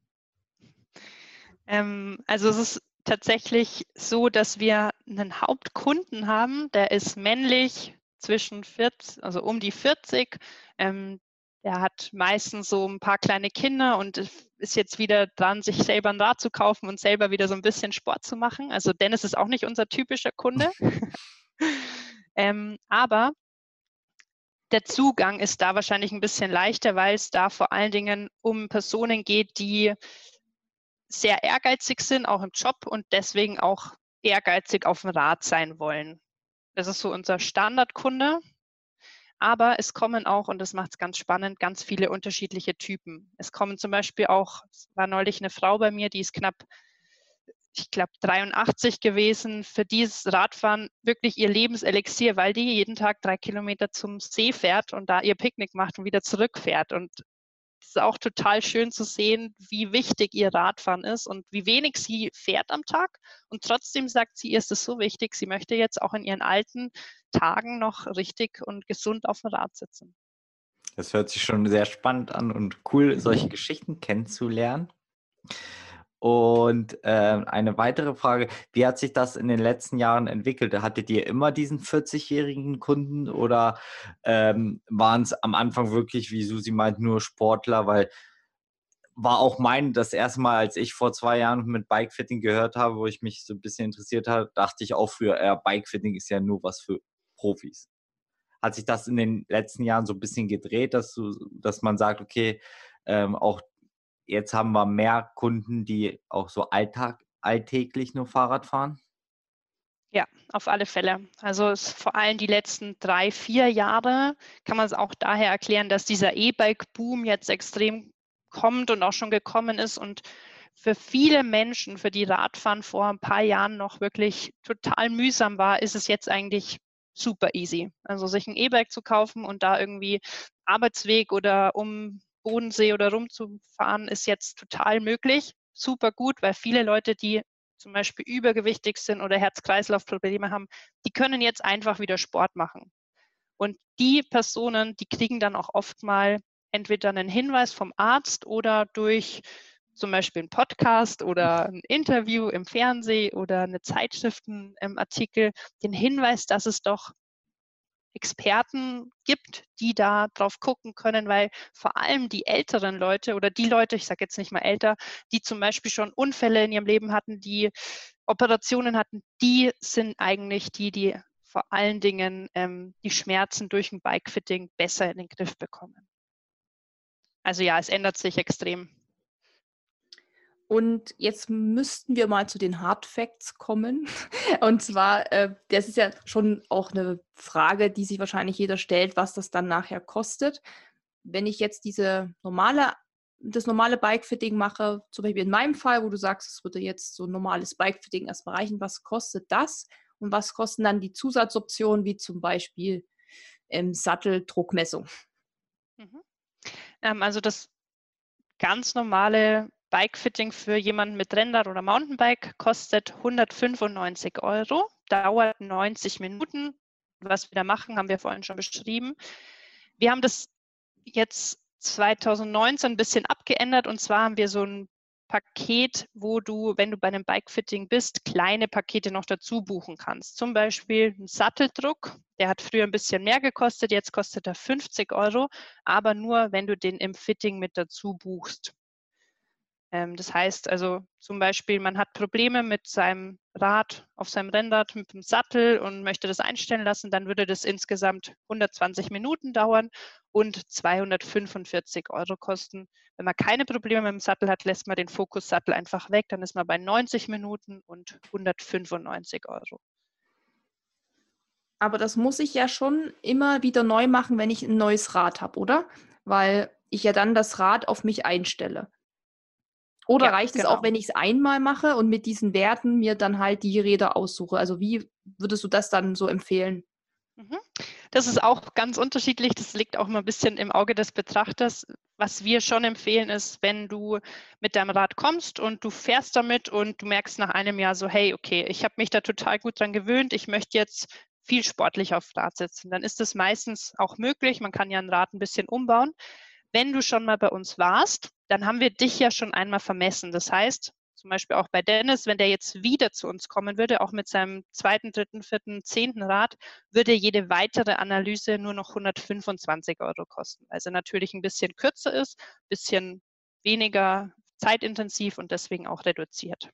Ähm, also es ist tatsächlich so, dass wir einen Hauptkunden haben, der ist männlich zwischen 40, also um die 40. Ähm, der hat meistens so ein paar kleine Kinder und ist jetzt wieder dran, sich selber ein Rad zu kaufen und selber wieder so ein bisschen Sport zu machen. Also Dennis ist auch nicht unser typischer Kunde. ähm, aber der Zugang ist da wahrscheinlich ein bisschen leichter, weil es da vor allen Dingen um Personen geht, die sehr ehrgeizig sind, auch im Job und deswegen auch ehrgeizig auf dem Rad sein wollen. Das ist so unser Standardkunde. Aber es kommen auch, und das macht es ganz spannend, ganz viele unterschiedliche Typen. Es kommen zum Beispiel auch, es war neulich eine Frau bei mir, die ist knapp, ich glaube, 83 gewesen. Für dieses Radfahren wirklich ihr Lebenselixier, weil die jeden Tag drei Kilometer zum See fährt und da ihr Picknick macht und wieder zurückfährt. Und ist auch total schön zu sehen, wie wichtig ihr Radfahren ist und wie wenig sie fährt am Tag. Und trotzdem sagt sie, ihr ist es so wichtig, sie möchte jetzt auch in ihren alten Tagen noch richtig und gesund auf dem Rad sitzen. Das hört sich schon sehr spannend an und cool, solche Geschichten kennenzulernen. Und äh, eine weitere Frage, wie hat sich das in den letzten Jahren entwickelt? Hattet ihr immer diesen 40-jährigen Kunden oder ähm, waren es am Anfang wirklich, wie Susi meint, nur Sportler? Weil war auch mein, das erste Mal, als ich vor zwei Jahren mit Bikefitting gehört habe, wo ich mich so ein bisschen interessiert habe, dachte ich auch für, äh, Bikefitting ist ja nur was für Profis. Hat sich das in den letzten Jahren so ein bisschen gedreht, dass, du, dass man sagt, okay, ähm, auch jetzt haben wir mehr Kunden, die auch so Alltag, alltäglich nur Fahrrad fahren? Ja, auf alle Fälle. Also es vor allem die letzten drei, vier Jahre kann man es auch daher erklären, dass dieser E-Bike-Boom jetzt extrem kommt und auch schon gekommen ist und für viele Menschen, für die Radfahren vor ein paar Jahren noch wirklich total mühsam war, ist es jetzt eigentlich super easy. Also sich ein E-Bike zu kaufen und da irgendwie Arbeitsweg oder um Bodensee oder rumzufahren, ist jetzt total möglich. Super gut, weil viele Leute, die zum Beispiel übergewichtig sind oder Herz-Kreislauf-Probleme haben, die können jetzt einfach wieder Sport machen. Und die Personen, die kriegen dann auch oft mal entweder einen Hinweis vom Arzt oder durch zum Beispiel einen Podcast oder ein Interview im Fernsehen oder eine Zeitschriftenartikel den Hinweis, dass es doch Experten gibt, die da drauf gucken können, weil vor allem die älteren Leute oder die Leute, ich sage jetzt nicht mal älter, die zum Beispiel schon Unfälle in ihrem Leben hatten, die Operationen hatten, die sind eigentlich die, die vor allen Dingen ähm, die Schmerzen durch ein Bikefitting besser in den Griff bekommen. Also ja, es ändert sich extrem. Und jetzt müssten wir mal zu den Hard Facts kommen. Und zwar, äh, das ist ja schon auch eine Frage, die sich wahrscheinlich jeder stellt, was das dann nachher kostet. Wenn ich jetzt diese normale, das normale Bikefitting mache, zum Beispiel in meinem Fall, wo du sagst, es würde jetzt so ein normales Bikefitting erstmal reichen, was kostet das? Und was kosten dann die Zusatzoptionen, wie zum Beispiel ähm, Satteldruckmessung? Mhm. Ähm, also das ganz normale Bikefitting für jemanden mit Rennrad oder Mountainbike kostet 195 Euro, dauert 90 Minuten. Was wir da machen, haben wir vorhin schon beschrieben. Wir haben das jetzt 2019 ein bisschen abgeändert und zwar haben wir so ein Paket, wo du, wenn du bei einem Bikefitting bist, kleine Pakete noch dazu buchen kannst. Zum Beispiel ein Satteldruck, der hat früher ein bisschen mehr gekostet, jetzt kostet er 50 Euro, aber nur, wenn du den im Fitting mit dazu buchst. Ähm, das heißt also zum Beispiel, man hat Probleme mit seinem Rad auf seinem Rennrad mit dem Sattel und möchte das einstellen lassen, dann würde das insgesamt 120 Minuten dauern und 245 Euro kosten. Wenn man keine Probleme mit dem Sattel hat, lässt man den Fokussattel einfach weg, dann ist man bei 90 Minuten und 195 Euro. Aber das muss ich ja schon immer wieder neu machen, wenn ich ein neues Rad habe, oder? Weil ich ja dann das Rad auf mich einstelle. Oder ja, reicht genau. es auch, wenn ich es einmal mache und mit diesen Werten mir dann halt die Räder aussuche? Also wie würdest du das dann so empfehlen? Mhm. Das ist auch ganz unterschiedlich. Das liegt auch immer ein bisschen im Auge des Betrachters. Was wir schon empfehlen ist, wenn du mit deinem Rad kommst und du fährst damit und du merkst nach einem Jahr so, hey, okay, ich habe mich da total gut dran gewöhnt, ich möchte jetzt viel sportlich auf Rad sitzen, dann ist das meistens auch möglich. Man kann ja ein Rad ein bisschen umbauen. Wenn du schon mal bei uns warst, dann haben wir dich ja schon einmal vermessen. Das heißt, zum Beispiel auch bei Dennis, wenn der jetzt wieder zu uns kommen würde, auch mit seinem zweiten, dritten, vierten, zehnten Rad, würde jede weitere Analyse nur noch 125 Euro kosten. Also natürlich ein bisschen kürzer ist, ein bisschen weniger zeitintensiv und deswegen auch reduziert.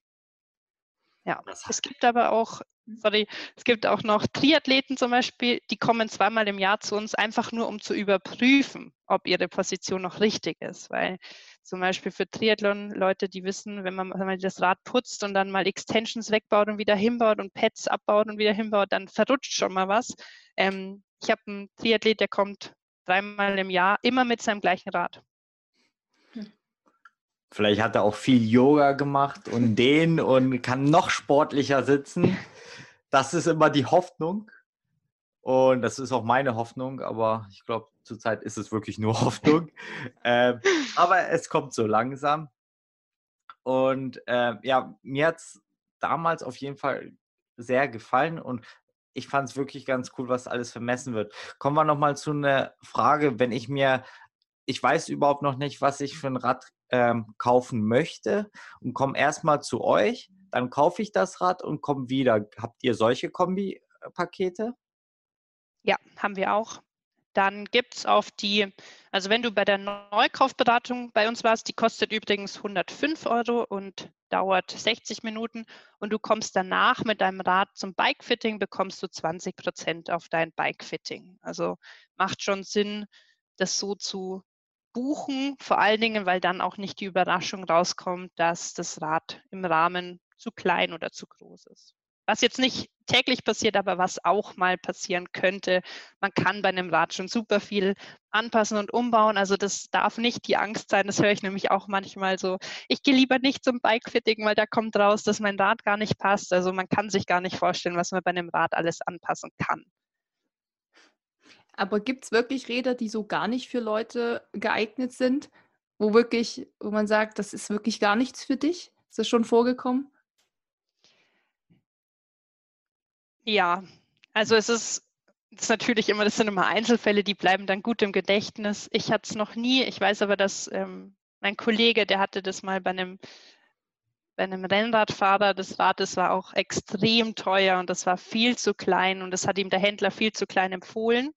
Ja, es gibt aber auch, mhm. sorry, es gibt auch noch Triathleten zum Beispiel, die kommen zweimal im Jahr zu uns, einfach nur um zu überprüfen, ob ihre Position noch richtig ist. Weil zum Beispiel für Triathlon-Leute, die wissen, wenn man mal das Rad putzt und dann mal Extensions wegbaut und wieder hinbaut und Pads abbaut und wieder hinbaut, dann verrutscht schon mal was. Ähm, ich habe einen Triathlet, der kommt dreimal im Jahr, immer mit seinem gleichen Rad. Vielleicht hat er auch viel Yoga gemacht und den und kann noch sportlicher sitzen. Das ist immer die Hoffnung. Und das ist auch meine Hoffnung, aber ich glaube, zurzeit ist es wirklich nur Hoffnung. ähm, aber es kommt so langsam. Und äh, ja, mir hat es damals auf jeden Fall sehr gefallen und ich fand es wirklich ganz cool, was alles vermessen wird. Kommen wir nochmal zu einer Frage, wenn ich mir, ich weiß überhaupt noch nicht, was ich für ein Rad ähm, kaufen möchte und komme erstmal zu euch, dann kaufe ich das Rad und komme wieder. Habt ihr solche Kombi-Pakete? Ja, haben wir auch. Dann gibt es auf die, also wenn du bei der Neukaufberatung bei uns warst, die kostet übrigens 105 Euro und dauert 60 Minuten und du kommst danach mit deinem Rad zum Bikefitting, bekommst du 20 Prozent auf dein Bikefitting. Also macht schon Sinn, das so zu buchen, vor allen Dingen, weil dann auch nicht die Überraschung rauskommt, dass das Rad im Rahmen zu klein oder zu groß ist. Was jetzt nicht täglich passiert, aber was auch mal passieren könnte. Man kann bei einem Rad schon super viel anpassen und umbauen. Also das darf nicht die Angst sein. Das höre ich nämlich auch manchmal so. Ich gehe lieber nicht zum Bikefitting, weil da kommt raus, dass mein Rad gar nicht passt. Also man kann sich gar nicht vorstellen, was man bei einem Rad alles anpassen kann. Aber gibt es wirklich Räder, die so gar nicht für Leute geeignet sind, wo wirklich, wo man sagt, das ist wirklich gar nichts für dich? Ist das schon vorgekommen? Ja, also es ist, ist natürlich immer, das sind immer Einzelfälle, die bleiben dann gut im Gedächtnis. Ich hatte es noch nie, ich weiß aber, dass ähm, mein Kollege, der hatte das mal bei einem, bei einem Rennradfahrer, das Rad, das war auch extrem teuer und das war viel zu klein und das hat ihm der Händler viel zu klein empfohlen.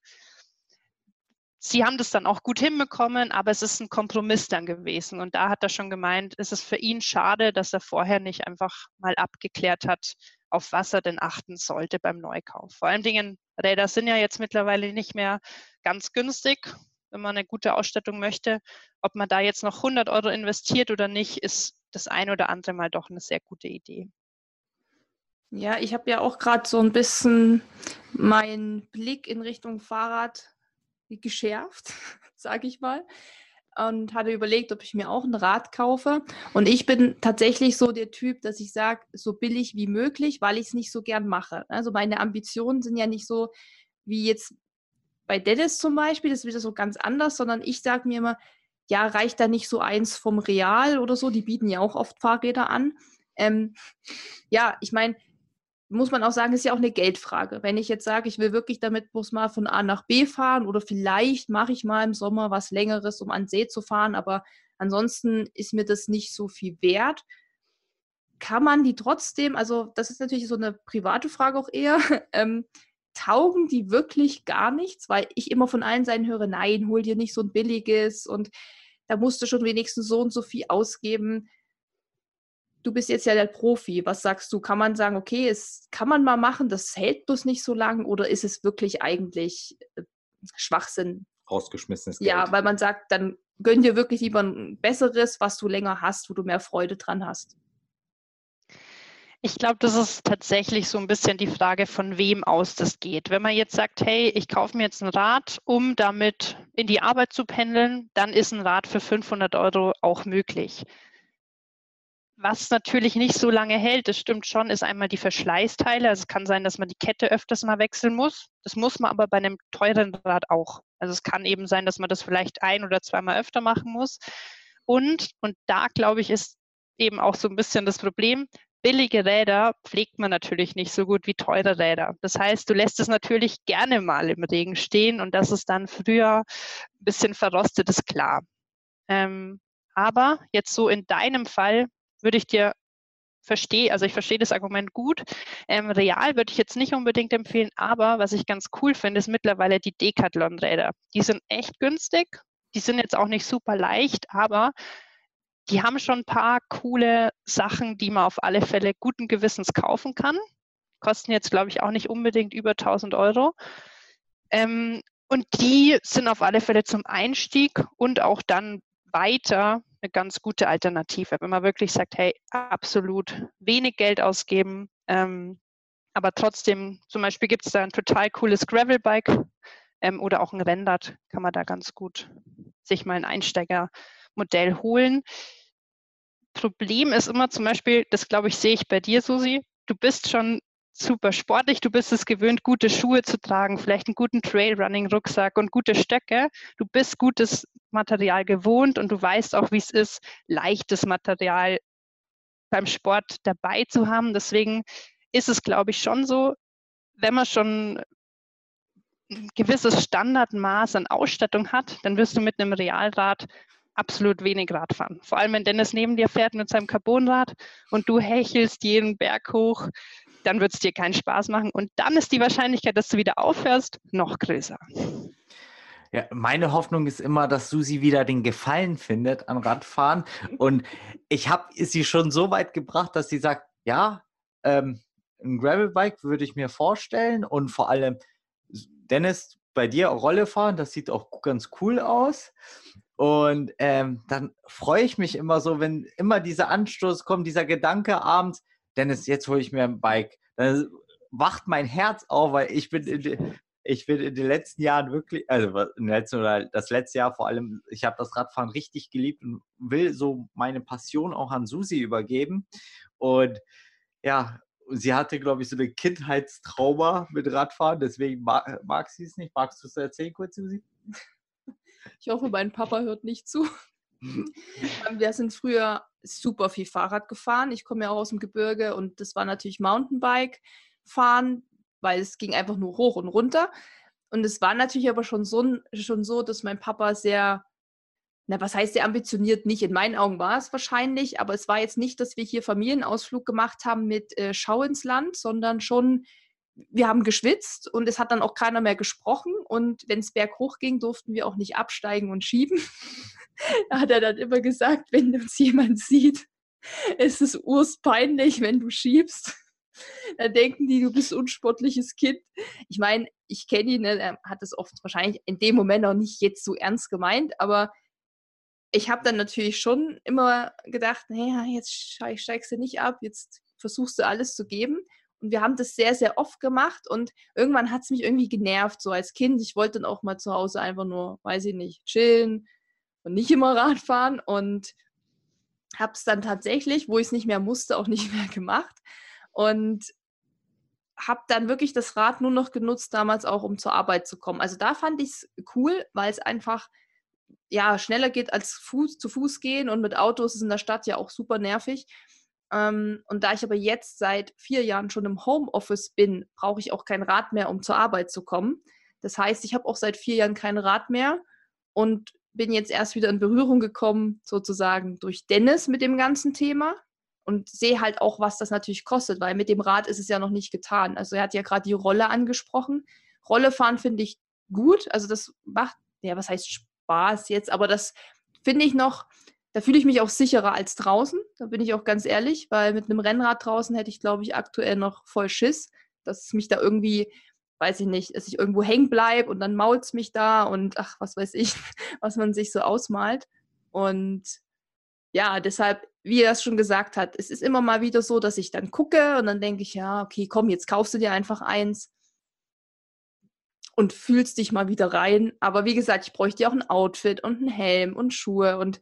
Sie haben das dann auch gut hinbekommen, aber es ist ein Kompromiss dann gewesen. Und da hat er schon gemeint, es ist für ihn schade, dass er vorher nicht einfach mal abgeklärt hat, auf was er denn achten sollte beim Neukauf. Vor allen Dingen, Räder sind ja jetzt mittlerweile nicht mehr ganz günstig, wenn man eine gute Ausstattung möchte. Ob man da jetzt noch 100 Euro investiert oder nicht, ist das ein oder andere Mal doch eine sehr gute Idee. Ja, ich habe ja auch gerade so ein bisschen meinen Blick in Richtung Fahrrad geschärft, sage ich mal. Und hatte überlegt, ob ich mir auch ein Rad kaufe. Und ich bin tatsächlich so der Typ, dass ich sage, so billig wie möglich, weil ich es nicht so gern mache. Also meine Ambitionen sind ja nicht so wie jetzt bei Dennis zum Beispiel, das ist wieder so ganz anders, sondern ich sage mir immer, ja, reicht da nicht so eins vom Real oder so? Die bieten ja auch oft Fahrräder an. Ähm, ja, ich meine, muss man auch sagen, ist ja auch eine Geldfrage. Wenn ich jetzt sage, ich will wirklich damit bloß mal von A nach B fahren oder vielleicht mache ich mal im Sommer was Längeres, um an See zu fahren, aber ansonsten ist mir das nicht so viel wert. Kann man die trotzdem, also das ist natürlich so eine private Frage auch eher, ähm, taugen die wirklich gar nichts, weil ich immer von allen Seiten höre, nein, hol dir nicht so ein billiges und da musst du schon wenigstens so und so viel ausgeben du bist jetzt ja der Profi. Was sagst du? Kann man sagen, okay, es kann man mal machen, das hält bloß nicht so lang oder ist es wirklich eigentlich äh, Schwachsinn? Rausgeschmissenes Geld. Ja, weil man sagt, dann gönn dir wirklich lieber ein besseres, was du länger hast, wo du mehr Freude dran hast. Ich glaube, das ist tatsächlich so ein bisschen die Frage, von wem aus das geht. Wenn man jetzt sagt, hey, ich kaufe mir jetzt ein Rad, um damit in die Arbeit zu pendeln, dann ist ein Rad für 500 Euro auch möglich was natürlich nicht so lange hält, das stimmt schon, ist einmal die Verschleißteile. Also es kann sein, dass man die Kette öfters mal wechseln muss. Das muss man aber bei einem teuren Rad auch. Also es kann eben sein, dass man das vielleicht ein oder zweimal öfter machen muss. Und, und da glaube ich, ist eben auch so ein bisschen das Problem, billige Räder pflegt man natürlich nicht so gut wie teure Räder. Das heißt, du lässt es natürlich gerne mal im Regen stehen und dass es dann früher ein bisschen verrostet ist, klar. Ähm, aber jetzt so in deinem Fall würde ich dir verstehe, also ich verstehe das Argument gut. Ähm, real würde ich jetzt nicht unbedingt empfehlen, aber was ich ganz cool finde, ist mittlerweile die Decathlon-Räder. Die sind echt günstig. Die sind jetzt auch nicht super leicht, aber die haben schon ein paar coole Sachen, die man auf alle Fälle guten Gewissens kaufen kann. Kosten jetzt, glaube ich, auch nicht unbedingt über 1000 Euro. Ähm, und die sind auf alle Fälle zum Einstieg und auch dann weiter eine ganz gute Alternative. Wenn man wirklich sagt, hey, absolut wenig Geld ausgeben, ähm, aber trotzdem, zum Beispiel gibt es da ein total cooles Gravelbike ähm, oder auch ein Rennrad, kann man da ganz gut sich mal ein Einsteigermodell holen. Problem ist immer zum Beispiel, das glaube ich, sehe ich bei dir, Susi, du bist schon super sportlich, du bist es gewöhnt, gute Schuhe zu tragen, vielleicht einen guten Trailrunning-Rucksack und gute Stöcke. Du bist gutes Material gewohnt und du weißt auch, wie es ist, leichtes Material beim Sport dabei zu haben. Deswegen ist es, glaube ich, schon so, wenn man schon ein gewisses Standardmaß an Ausstattung hat, dann wirst du mit einem Realrad absolut wenig Rad fahren. Vor allem, wenn Dennis neben dir fährt mit seinem Carbonrad und du hechelst jeden Berg hoch, dann wird es dir keinen Spaß machen. Und dann ist die Wahrscheinlichkeit, dass du wieder aufhörst, noch größer. Ja, meine Hoffnung ist immer, dass Susi wieder den Gefallen findet an Radfahren. Und ich habe sie schon so weit gebracht, dass sie sagt, ja, ähm, ein Gravelbike würde ich mir vorstellen. Und vor allem, Dennis, bei dir Rolle fahren, das sieht auch ganz cool aus. Und ähm, dann freue ich mich immer so, wenn immer dieser Anstoß kommt, dieser Gedanke abends, Dennis, jetzt hole ich mir ein Bike. Dann wacht mein Herz auf, weil ich bin in, ich bin in den letzten Jahren wirklich, also den letzten oder das letzte Jahr vor allem, ich habe das Radfahren richtig geliebt und will so meine Passion auch an Susi übergeben. Und ja, sie hatte, glaube ich, so eine Kindheitstrauma mit Radfahren, deswegen mag, mag sie es nicht. Magst du es erzählen kurz, Susi? Ich hoffe, mein Papa hört nicht zu. Ähm, wir sind früher super viel Fahrrad gefahren. Ich komme ja auch aus dem Gebirge und das war natürlich Mountainbike fahren, weil es ging einfach nur hoch und runter. Und es war natürlich aber schon so, schon so dass mein Papa sehr, na, was heißt sehr ambitioniert? Nicht in meinen Augen war es wahrscheinlich, aber es war jetzt nicht, dass wir hier Familienausflug gemacht haben mit äh, Schau ins Land, sondern schon wir haben geschwitzt und es hat dann auch keiner mehr gesprochen. Und wenn es berghoch ging, durften wir auch nicht absteigen und schieben. da hat er dann immer gesagt, wenn uns jemand sieht, ist es urspeinlich, wenn du schiebst. Da denken die, du bist unsportliches Kind. Ich meine, ich kenne ihn, ne, er hat es oft wahrscheinlich in dem Moment auch nicht jetzt so ernst gemeint, aber ich habe dann natürlich schon immer gedacht, naja, jetzt steigst du nicht ab, jetzt versuchst du alles zu geben. Und wir haben das sehr, sehr oft gemacht und irgendwann hat es mich irgendwie genervt, so als Kind. Ich wollte dann auch mal zu Hause einfach nur, weiß ich nicht, chillen und nicht immer Rad fahren und habe es dann tatsächlich, wo ich es nicht mehr musste, auch nicht mehr gemacht. Und habe dann wirklich das Rad nur noch genutzt, damals auch, um zur Arbeit zu kommen. Also da fand ich es cool, weil es einfach ja, schneller geht als Fuß, zu Fuß gehen und mit Autos ist in der Stadt ja auch super nervig. Ähm, und da ich aber jetzt seit vier Jahren schon im Homeoffice bin, brauche ich auch kein Rad mehr, um zur Arbeit zu kommen. Das heißt, ich habe auch seit vier Jahren kein Rad mehr und bin jetzt erst wieder in Berührung gekommen, sozusagen durch Dennis mit dem ganzen Thema und sehe halt auch, was das natürlich kostet, weil mit dem Rad ist es ja noch nicht getan. Also er hat ja gerade die Rolle angesprochen. Rolle fahren finde ich gut, also das macht, ja, was heißt Spaß jetzt, aber das finde ich noch, da fühle ich mich auch sicherer als draußen. Da bin ich auch ganz ehrlich, weil mit einem Rennrad draußen hätte ich, glaube ich, aktuell noch voll Schiss, dass es mich da irgendwie, weiß ich nicht, dass ich irgendwo hängen bleibe und dann mault es mich da und ach, was weiß ich, was man sich so ausmalt. Und ja, deshalb, wie er es schon gesagt hat, es ist immer mal wieder so, dass ich dann gucke und dann denke ich, ja, okay, komm, jetzt kaufst du dir einfach eins und fühlst dich mal wieder rein. Aber wie gesagt, ich bräuchte ja auch ein Outfit und einen Helm und Schuhe und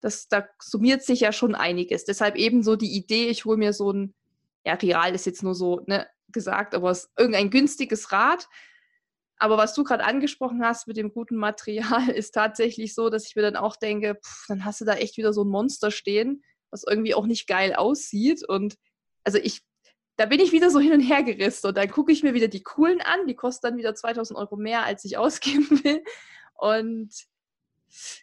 das, da summiert sich ja schon einiges. Deshalb eben so die Idee, ich hole mir so ein, ja, Real ist jetzt nur so ne, gesagt, aber es irgendein günstiges Rad. Aber was du gerade angesprochen hast mit dem guten Material, ist tatsächlich so, dass ich mir dann auch denke, pff, dann hast du da echt wieder so ein Monster stehen, was irgendwie auch nicht geil aussieht. Und also ich, da bin ich wieder so hin und her gerissen. Und dann gucke ich mir wieder die coolen an, die kosten dann wieder 2000 Euro mehr, als ich ausgeben will. Und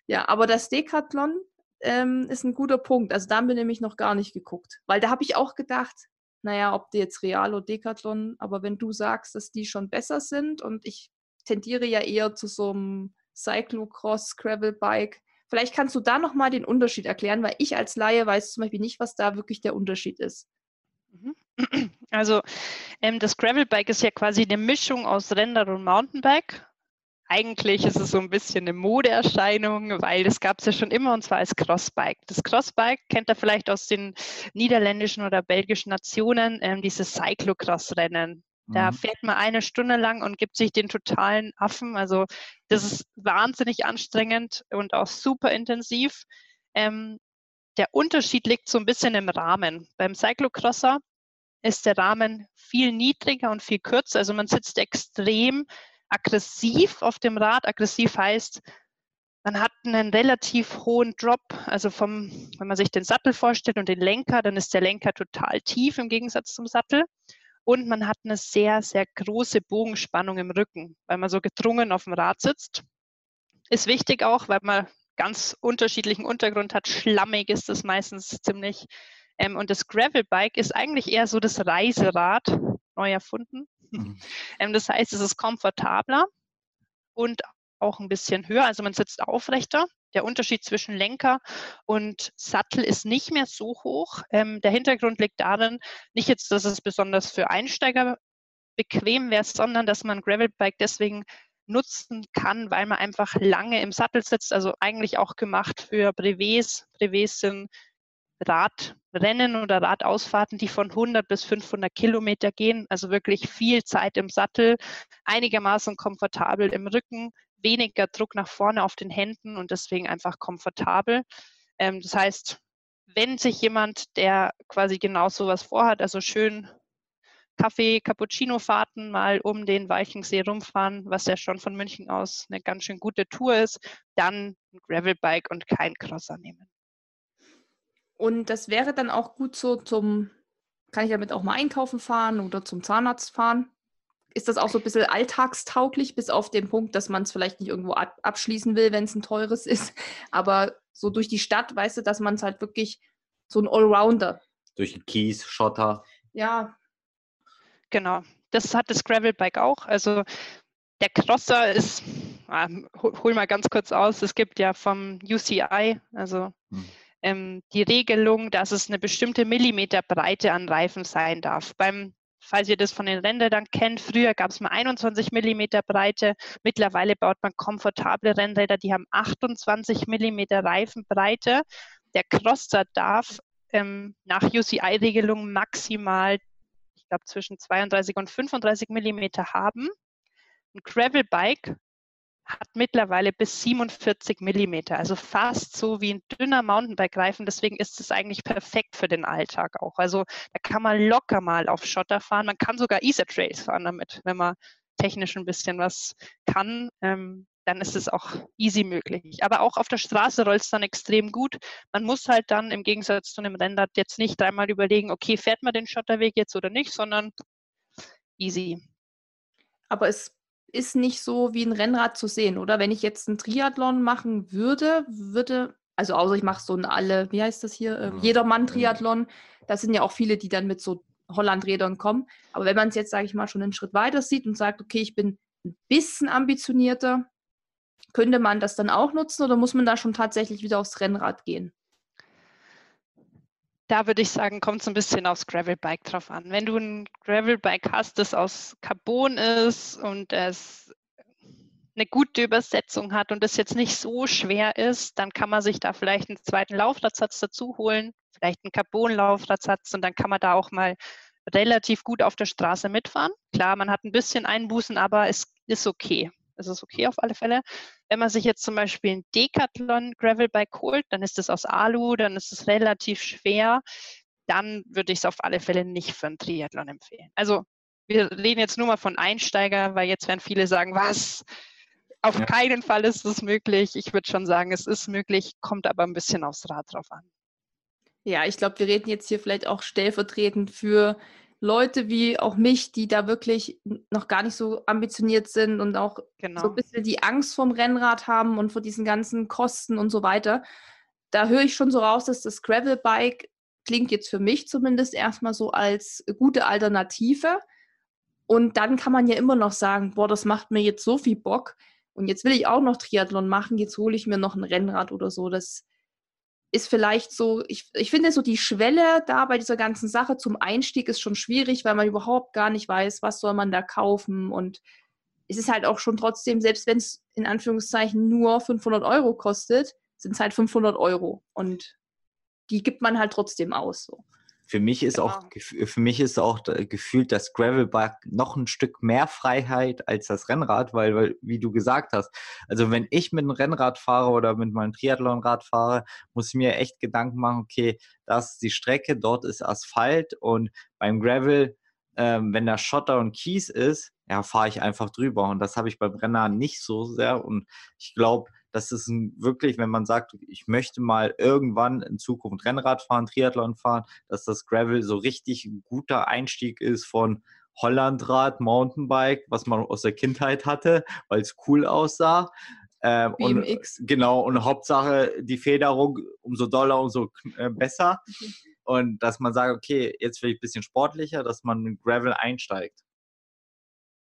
ja, aber das Decathlon ähm, ist ein guter Punkt. Also da haben wir nämlich noch gar nicht geguckt. Weil da habe ich auch gedacht, naja, ob die jetzt Real oder Decathlon, aber wenn du sagst, dass die schon besser sind und ich tendiere ja eher zu so einem Cyclocross, Gravel-Bike, vielleicht kannst du da nochmal den Unterschied erklären, weil ich als Laie weiß zum Beispiel nicht, was da wirklich der Unterschied ist. Mhm. Also ähm, das Gravelbike ist ja quasi eine Mischung aus Rennrad und Mountainbike eigentlich ist es so ein bisschen eine Modeerscheinung, weil das gab es ja schon immer und zwar als Crossbike. Das Crossbike kennt ihr vielleicht aus den niederländischen oder belgischen Nationen, ähm, diese Cyclocross-Rennen. Da mhm. fährt man eine Stunde lang und gibt sich den totalen Affen. Also das ist wahnsinnig anstrengend und auch super intensiv. Ähm, der Unterschied liegt so ein bisschen im Rahmen. Beim Cyclocrosser ist der Rahmen viel niedriger und viel kürzer. Also man sitzt extrem aggressiv auf dem Rad. Aggressiv heißt, man hat einen relativ hohen Drop, also vom, wenn man sich den Sattel vorstellt und den Lenker, dann ist der Lenker total tief im Gegensatz zum Sattel. Und man hat eine sehr, sehr große Bogenspannung im Rücken, weil man so gedrungen auf dem Rad sitzt. Ist wichtig auch, weil man ganz unterschiedlichen Untergrund hat. Schlammig ist es meistens ziemlich. Ähm, und das Gravelbike ist eigentlich eher so das Reiserad, neu erfunden. Mhm. Ähm, das heißt, es ist komfortabler und auch ein bisschen höher. Also man sitzt aufrechter. Der Unterschied zwischen Lenker und Sattel ist nicht mehr so hoch. Ähm, der Hintergrund liegt darin, nicht jetzt, dass es besonders für Einsteiger bequem wäre, sondern dass man Gravelbike deswegen nutzen kann, weil man einfach lange im Sattel sitzt. Also eigentlich auch gemacht für Brevets. Brevets sind Radrennen oder Radausfahrten, die von 100 bis 500 Kilometer gehen, also wirklich viel Zeit im Sattel, einigermaßen komfortabel im Rücken, weniger Druck nach vorne auf den Händen und deswegen einfach komfortabel. Ähm, das heißt, wenn sich jemand, der quasi genau sowas vorhat, also schön Kaffee, Cappuccino-Fahrten mal um den Weichensee rumfahren, was ja schon von München aus eine ganz schön gute Tour ist, dann ein Gravelbike und kein Crosser nehmen. Und das wäre dann auch gut so zum, kann ich damit auch mal einkaufen fahren oder zum Zahnarzt fahren? Ist das auch so ein bisschen alltagstauglich, bis auf den Punkt, dass man es vielleicht nicht irgendwo ab abschließen will, wenn es ein teures ist. Aber so durch die Stadt, weißt du, dass man es halt wirklich so ein Allrounder. Durch den Kies, Schotter. Ja. Genau. Das hat das Gravelbike auch. Also der Crosser ist, ah, hol mal ganz kurz aus, es gibt ja vom UCI, also hm ähm, die Regelung, dass es eine bestimmte Millimeterbreite an Reifen sein darf. Beim falls ihr das von den Rennrädern kennt, früher gab es mal 21 Millimeter Breite. Mittlerweile baut man komfortable Rennräder, die haben 28 Millimeter Reifenbreite. Der Crosser darf ähm, nach UCI-Regelung maximal, ich glaube, zwischen 32 und 35 Millimeter haben. Ein Gravelbike hat mittlerweile bis 47 Millimeter, also fast so wie ein dünner Mountainbike-Reifen. Deswegen ist es eigentlich perfekt für den Alltag auch. Also da kann man locker mal auf Schotter fahren. Man kann sogar Easy Trails fahren damit, wenn man technisch ein bisschen was kann. Ähm, dann ist es auch easy möglich. Aber auch auf der Straße rollt es dann extrem gut. Man muss halt dann im Gegensatz zu einem Rennrad jetzt nicht dreimal überlegen, okay, fährt man den Schotterweg jetzt oder nicht, sondern easy. Aber es ist nicht so wie ein Rennrad zu sehen, oder? Wenn ich jetzt einen Triathlon machen würde, würde, also außer ich mache so ein alle, wie heißt das hier, äh, Jedermann-Triathlon, da sind ja auch viele, die dann mit so Hollandrädern kommen. Aber wenn man es jetzt, sage ich mal, schon einen Schritt weiter sieht und sagt, okay, ich bin ein bisschen ambitionierter, könnte man das dann auch nutzen oder muss man da schon tatsächlich wieder aufs Rennrad gehen? Da würde ich sagen, kommt es ein bisschen aufs Gravelbike drauf an. Wenn du ein Gravelbike hast, das aus Carbon ist und es eine gute Übersetzung hat und es jetzt nicht so schwer ist, dann kann man sich da vielleicht einen zweiten Laufradsatz dazu holen, vielleicht einen Carbon-Laufradsatz und dann kann man da auch mal relativ gut auf der Straße mitfahren. Klar, man hat ein bisschen Einbußen, aber es ist okay. Ist es okay auf alle Fälle. Wenn man sich jetzt zum Beispiel ein Decathlon Gravelbike holt, dann ist es aus Alu, dann ist es relativ schwer. Dann würde ich es auf alle Fälle nicht für einen Triathlon empfehlen. Also wir reden jetzt nur mal von Einsteiger, weil jetzt werden viele sagen, was? Auf ja. keinen Fall ist es möglich. Ich würde schon sagen, es ist möglich, kommt aber ein bisschen aufs Rad drauf an. Ja, ich glaube, wir reden jetzt hier vielleicht auch stellvertretend für Leute wie auch mich, die da wirklich noch gar nicht so ambitioniert sind und auch genau. so ein bisschen die Angst vom Rennrad haben und vor diesen ganzen Kosten und so weiter. Da höre ich schon so raus, dass das Gravelbike klingt jetzt für mich zumindest erstmal so als gute Alternative. Und dann kann man ja immer noch sagen, boah, das macht mir jetzt so viel Bock. Und jetzt will ich auch noch Triathlon machen, jetzt hole ich mir noch ein Rennrad oder so. Das ist vielleicht so, ich, ich finde so die Schwelle da bei dieser ganzen Sache zum Einstieg ist schon schwierig, weil man überhaupt gar nicht weiß, was soll man da kaufen. Und es ist halt auch schon trotzdem, selbst wenn es in Anführungszeichen nur 500 Euro kostet, sind es halt 500 Euro. Und die gibt man halt trotzdem aus. So. Für mich ist genau. auch für mich ist auch gefühlt das Gravelbike noch ein Stück mehr Freiheit als das Rennrad, weil, weil wie du gesagt hast, also wenn ich mit einem Rennrad fahre oder mit meinem Triathlonrad fahre, muss ich mir echt Gedanken machen, okay, das ist die Strecke, dort ist Asphalt und beim Gravel, ähm, wenn da Schotter und Kies ist, ja, fahre ich einfach drüber und das habe ich beim Rennrad nicht so sehr und ich glaube, das ist wirklich, wenn man sagt, ich möchte mal irgendwann in Zukunft Rennrad fahren, Triathlon fahren, dass das Gravel so richtig ein guter Einstieg ist von Hollandrad, Mountainbike, was man aus der Kindheit hatte, weil es cool aussah. Ähm, BMX. Und, genau, und Hauptsache die Federung, umso doller, umso äh, besser. Okay. Und dass man sagt, okay, jetzt will ich ein bisschen sportlicher, dass man mit Gravel einsteigt.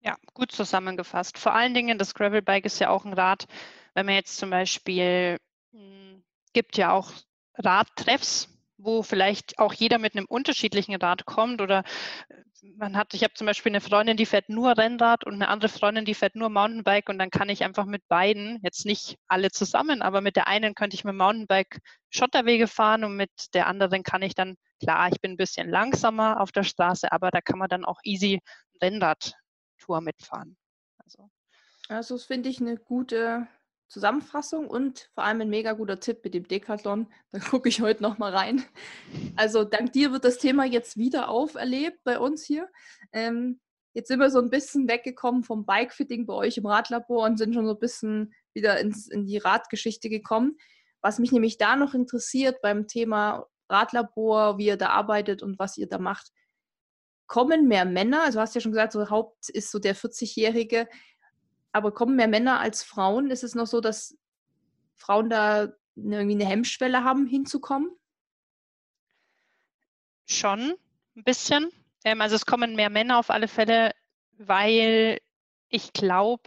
Ja, gut zusammengefasst. Vor allen Dingen, das Gravelbike ist ja auch ein Rad, wenn man jetzt zum Beispiel, hm, gibt ja auch Radtreffs, wo vielleicht auch jeder mit einem unterschiedlichen Rad kommt oder äh, man hat, ich habe zum Beispiel eine Freundin, die fährt nur Rennrad und eine andere Freundin, die fährt nur Mountainbike und dann kann ich einfach mit beiden, jetzt nicht alle zusammen, aber mit der einen könnte ich mit Mountainbike Schotterwege fahren und mit der anderen kann ich dann, klar, ich bin ein bisschen langsamer auf der Straße, aber da kann man dann auch easy Rennradtour mitfahren. Also, also das finde ich eine gute Zusammenfassung und vor allem ein mega guter Tipp mit dem Decathlon. Da gucke ich heute noch mal rein. Also dank dir wird das Thema jetzt wieder auferlebt bei uns hier. Ähm, jetzt sind wir so ein bisschen weggekommen vom Bikefitting bei euch im Radlabor und sind schon so ein bisschen wieder ins, in die Radgeschichte gekommen. Was mich nämlich da noch interessiert beim Thema Radlabor, wie ihr da arbeitet und was ihr da macht. Kommen mehr Männer, also hast ja schon gesagt, so Haupt ist so der 40-Jährige, aber kommen mehr Männer als Frauen? Ist es noch so, dass Frauen da irgendwie eine Hemmschwelle haben, hinzukommen? Schon ein bisschen. Ähm, also es kommen mehr Männer auf alle Fälle, weil ich glaube,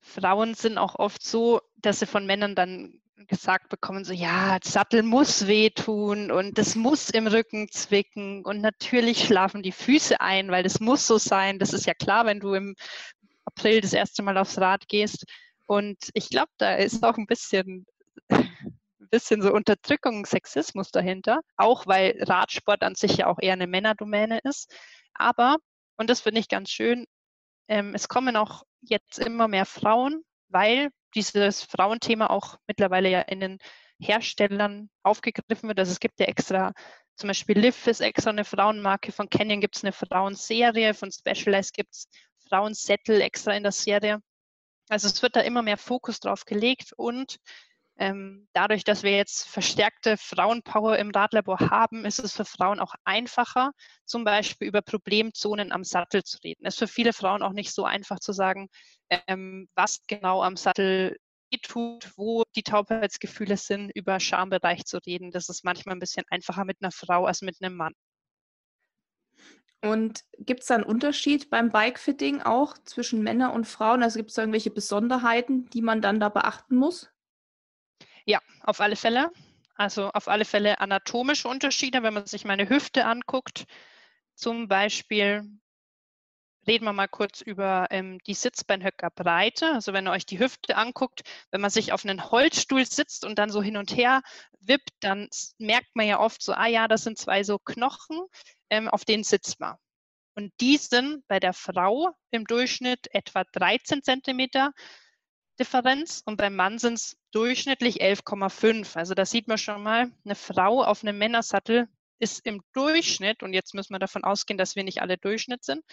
Frauen sind auch oft so, dass sie von Männern dann gesagt bekommen, so ja, Sattel muss wehtun und das muss im Rücken zwicken und natürlich schlafen die Füße ein, weil das muss so sein. Das ist ja klar, wenn du im April das erste Mal aufs Rad gehst. Und ich glaube, da ist auch ein bisschen, ein bisschen so Unterdrückung, Sexismus dahinter, auch weil Radsport an sich ja auch eher eine Männerdomäne ist. Aber, und das finde ich ganz schön, ähm, es kommen auch jetzt immer mehr Frauen, weil dieses Frauenthema auch mittlerweile ja in den Herstellern aufgegriffen wird. Also es gibt ja extra, zum Beispiel Liv ist extra eine Frauenmarke, von Canyon gibt es eine Frauenserie, von Specialized gibt es Frauensättel extra in der Serie. Also es wird da immer mehr Fokus drauf gelegt und ähm, dadurch, dass wir jetzt verstärkte Frauenpower im Radlabor haben, ist es für Frauen auch einfacher, zum Beispiel über Problemzonen am Sattel zu reden. Es ist für viele Frauen auch nicht so einfach zu sagen, ähm, was genau am Sattel tut, wo die Taubheitsgefühle sind, über Schambereich zu reden. Das ist manchmal ein bisschen einfacher mit einer Frau als mit einem Mann. Und gibt es da einen Unterschied beim Bikefitting auch zwischen Männern und Frauen? Also gibt es da irgendwelche Besonderheiten, die man dann da beachten muss? Ja, auf alle Fälle. Also auf alle Fälle anatomische Unterschiede, wenn man sich meine Hüfte anguckt. Zum Beispiel reden wir mal kurz über ähm, die Sitzbeinhöckerbreite. Also wenn ihr euch die Hüfte anguckt, wenn man sich auf einen Holzstuhl sitzt und dann so hin und her wippt, dann merkt man ja oft so, ah ja, das sind zwei so Knochen ähm, auf denen sitzt man. Und die sind bei der Frau im Durchschnitt etwa 13 Zentimeter Differenz und beim Mann sind es durchschnittlich 11,5. Also da sieht man schon mal, eine Frau auf einem Männersattel ist im Durchschnitt, und jetzt müssen wir davon ausgehen, dass wir nicht alle Durchschnitt sind,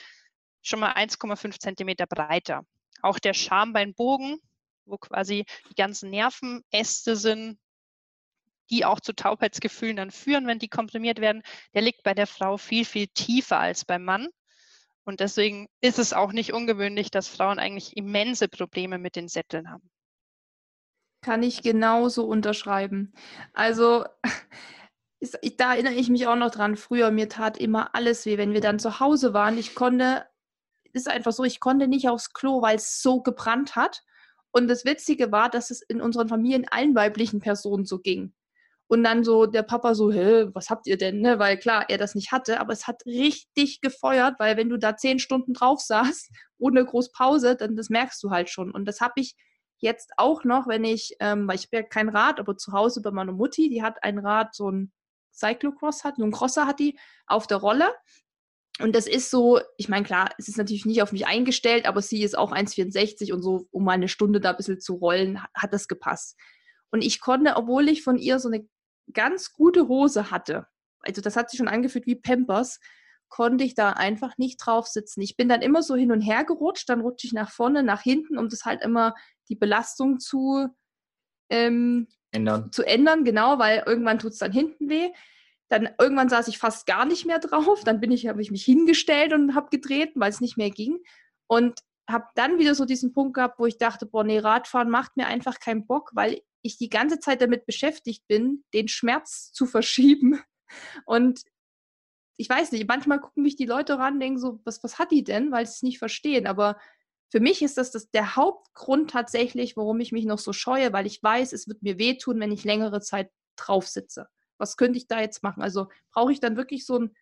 schon mal 1,5 Zentimeter breiter. Auch der Schambeinbogen, wo quasi die ganzen Nervenäste sind, die auch zu Taubheitsgefühlen dann führen, wenn die komprimiert werden, der liegt bei der Frau viel, viel tiefer als beim Mann. Und deswegen ist es auch nicht ungewöhnlich, dass Frauen eigentlich immense Probleme mit den Sätteln haben. Kann ich genauso unterschreiben. Also da erinnere ich mich auch noch dran. Früher, mir tat immer alles weh, wenn wir dann zu Hause waren. Ich konnte, ist einfach so, ich konnte nicht aufs Klo, weil es so gebrannt hat. Und das Witzige war, dass es in unseren Familien allen weiblichen Personen so ging. Und dann so der Papa so, hä, was habt ihr denn? Ne? Weil klar, er das nicht hatte, aber es hat richtig gefeuert, weil wenn du da zehn Stunden drauf saßt, ohne groß Pause, dann das merkst du halt schon. Und das habe ich jetzt auch noch, wenn ich, ähm, weil ich habe ja kein Rad, aber zu Hause bei meiner Mutti, die hat ein Rad, so ein Cyclocross hat, nur ein Crosser hat die auf der Rolle. Und das ist so, ich meine, klar, es ist natürlich nicht auf mich eingestellt, aber sie ist auch 1,64 und so, um mal eine Stunde da ein bisschen zu rollen, hat das gepasst. Und ich konnte, obwohl ich von ihr so eine ganz gute Hose hatte, also das hat sich schon angefühlt wie Pampers, konnte ich da einfach nicht drauf sitzen. Ich bin dann immer so hin und her gerutscht, dann rutsche ich nach vorne, nach hinten, um das halt immer die Belastung zu, ähm, ändern. zu ändern, genau, weil irgendwann tut es dann hinten weh. Dann irgendwann saß ich fast gar nicht mehr drauf. Dann bin ich, habe ich mich hingestellt und habe gedreht, weil es nicht mehr ging. Und habe dann wieder so diesen Punkt gehabt, wo ich dachte, boah, nee, Radfahren macht mir einfach keinen Bock, weil ich die ganze Zeit damit beschäftigt bin, den Schmerz zu verschieben. Und ich weiß nicht, manchmal gucken mich die Leute ran und denken so, was, was hat die denn, weil sie es nicht verstehen. Aber für mich ist das, das der Hauptgrund tatsächlich, warum ich mich noch so scheue, weil ich weiß, es wird mir wehtun, wenn ich längere Zeit drauf sitze. Was könnte ich da jetzt machen? Also brauche ich dann wirklich so ein,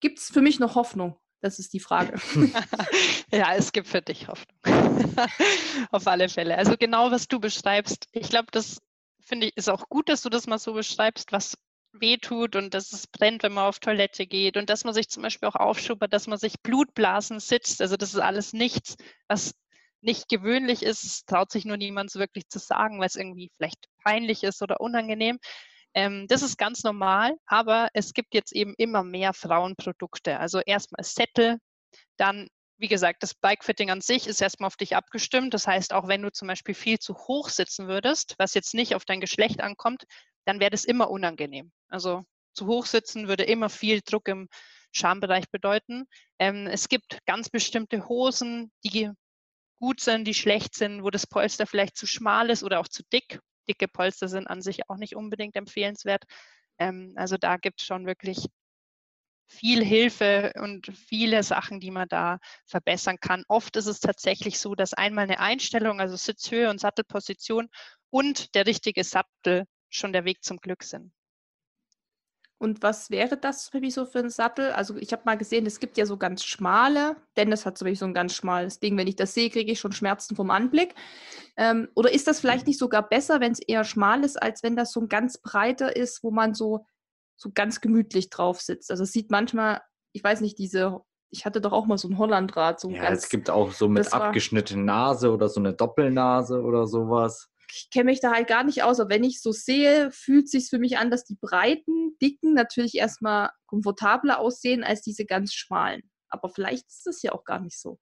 gibt es für mich noch Hoffnung? Das ist die Frage. ja, es gibt für dich Hoffnung. Auf alle Fälle. Also genau, was du beschreibst. Ich glaube, das finde ich ist auch gut, dass du das mal so beschreibst, was wehtut und dass es brennt, wenn man auf Toilette geht und dass man sich zum Beispiel auch aufschuppert, dass man sich Blutblasen sitzt. Also das ist alles nichts, was nicht gewöhnlich ist. Es traut sich nur niemand so wirklich zu sagen, weil es irgendwie vielleicht peinlich ist oder unangenehm. Ähm, das ist ganz normal, aber es gibt jetzt eben immer mehr Frauenprodukte. Also erstmal Sättel, dann wie gesagt, das Bikefitting an sich ist erstmal auf dich abgestimmt. Das heißt, auch wenn du zum Beispiel viel zu hoch sitzen würdest, was jetzt nicht auf dein Geschlecht ankommt, dann wäre das immer unangenehm. Also zu hoch sitzen würde immer viel Druck im Schambereich bedeuten. Ähm, es gibt ganz bestimmte Hosen, die gut sind, die schlecht sind, wo das Polster vielleicht zu schmal ist oder auch zu dick dicke Polster sind an sich auch nicht unbedingt empfehlenswert. Ähm, also da gibt es schon wirklich viel Hilfe und viele Sachen, die man da verbessern kann. Oft ist es tatsächlich so, dass einmal eine Einstellung, also Sitzhöhe und Sattelposition und der richtige Sattel schon der Weg zum Glück sind. Und was wäre das für mich so für ein Sattel? Also ich habe mal gesehen, es gibt ja so ganz schmale. Dennis hat zum Beispiel so ein ganz schmales Ding. Wenn ich das sehe, kriege ich schon Schmerzen vom Anblick. Ähm, oder ist das vielleicht nicht sogar besser, wenn es eher schmal ist, als wenn das so ein ganz breiter ist, wo man so, so ganz gemütlich drauf sitzt? Also es sieht manchmal, ich weiß nicht, diese, ich hatte doch auch mal so ein Hollandrad. So ja, ganz, es gibt auch so mit abgeschnittener Nase oder so eine Doppelnase oder sowas kenne mich da halt gar nicht aus, aber wenn ich so sehe, fühlt es sich für mich an, dass die breiten, dicken natürlich erstmal komfortabler aussehen als diese ganz schmalen. Aber vielleicht ist das ja auch gar nicht so.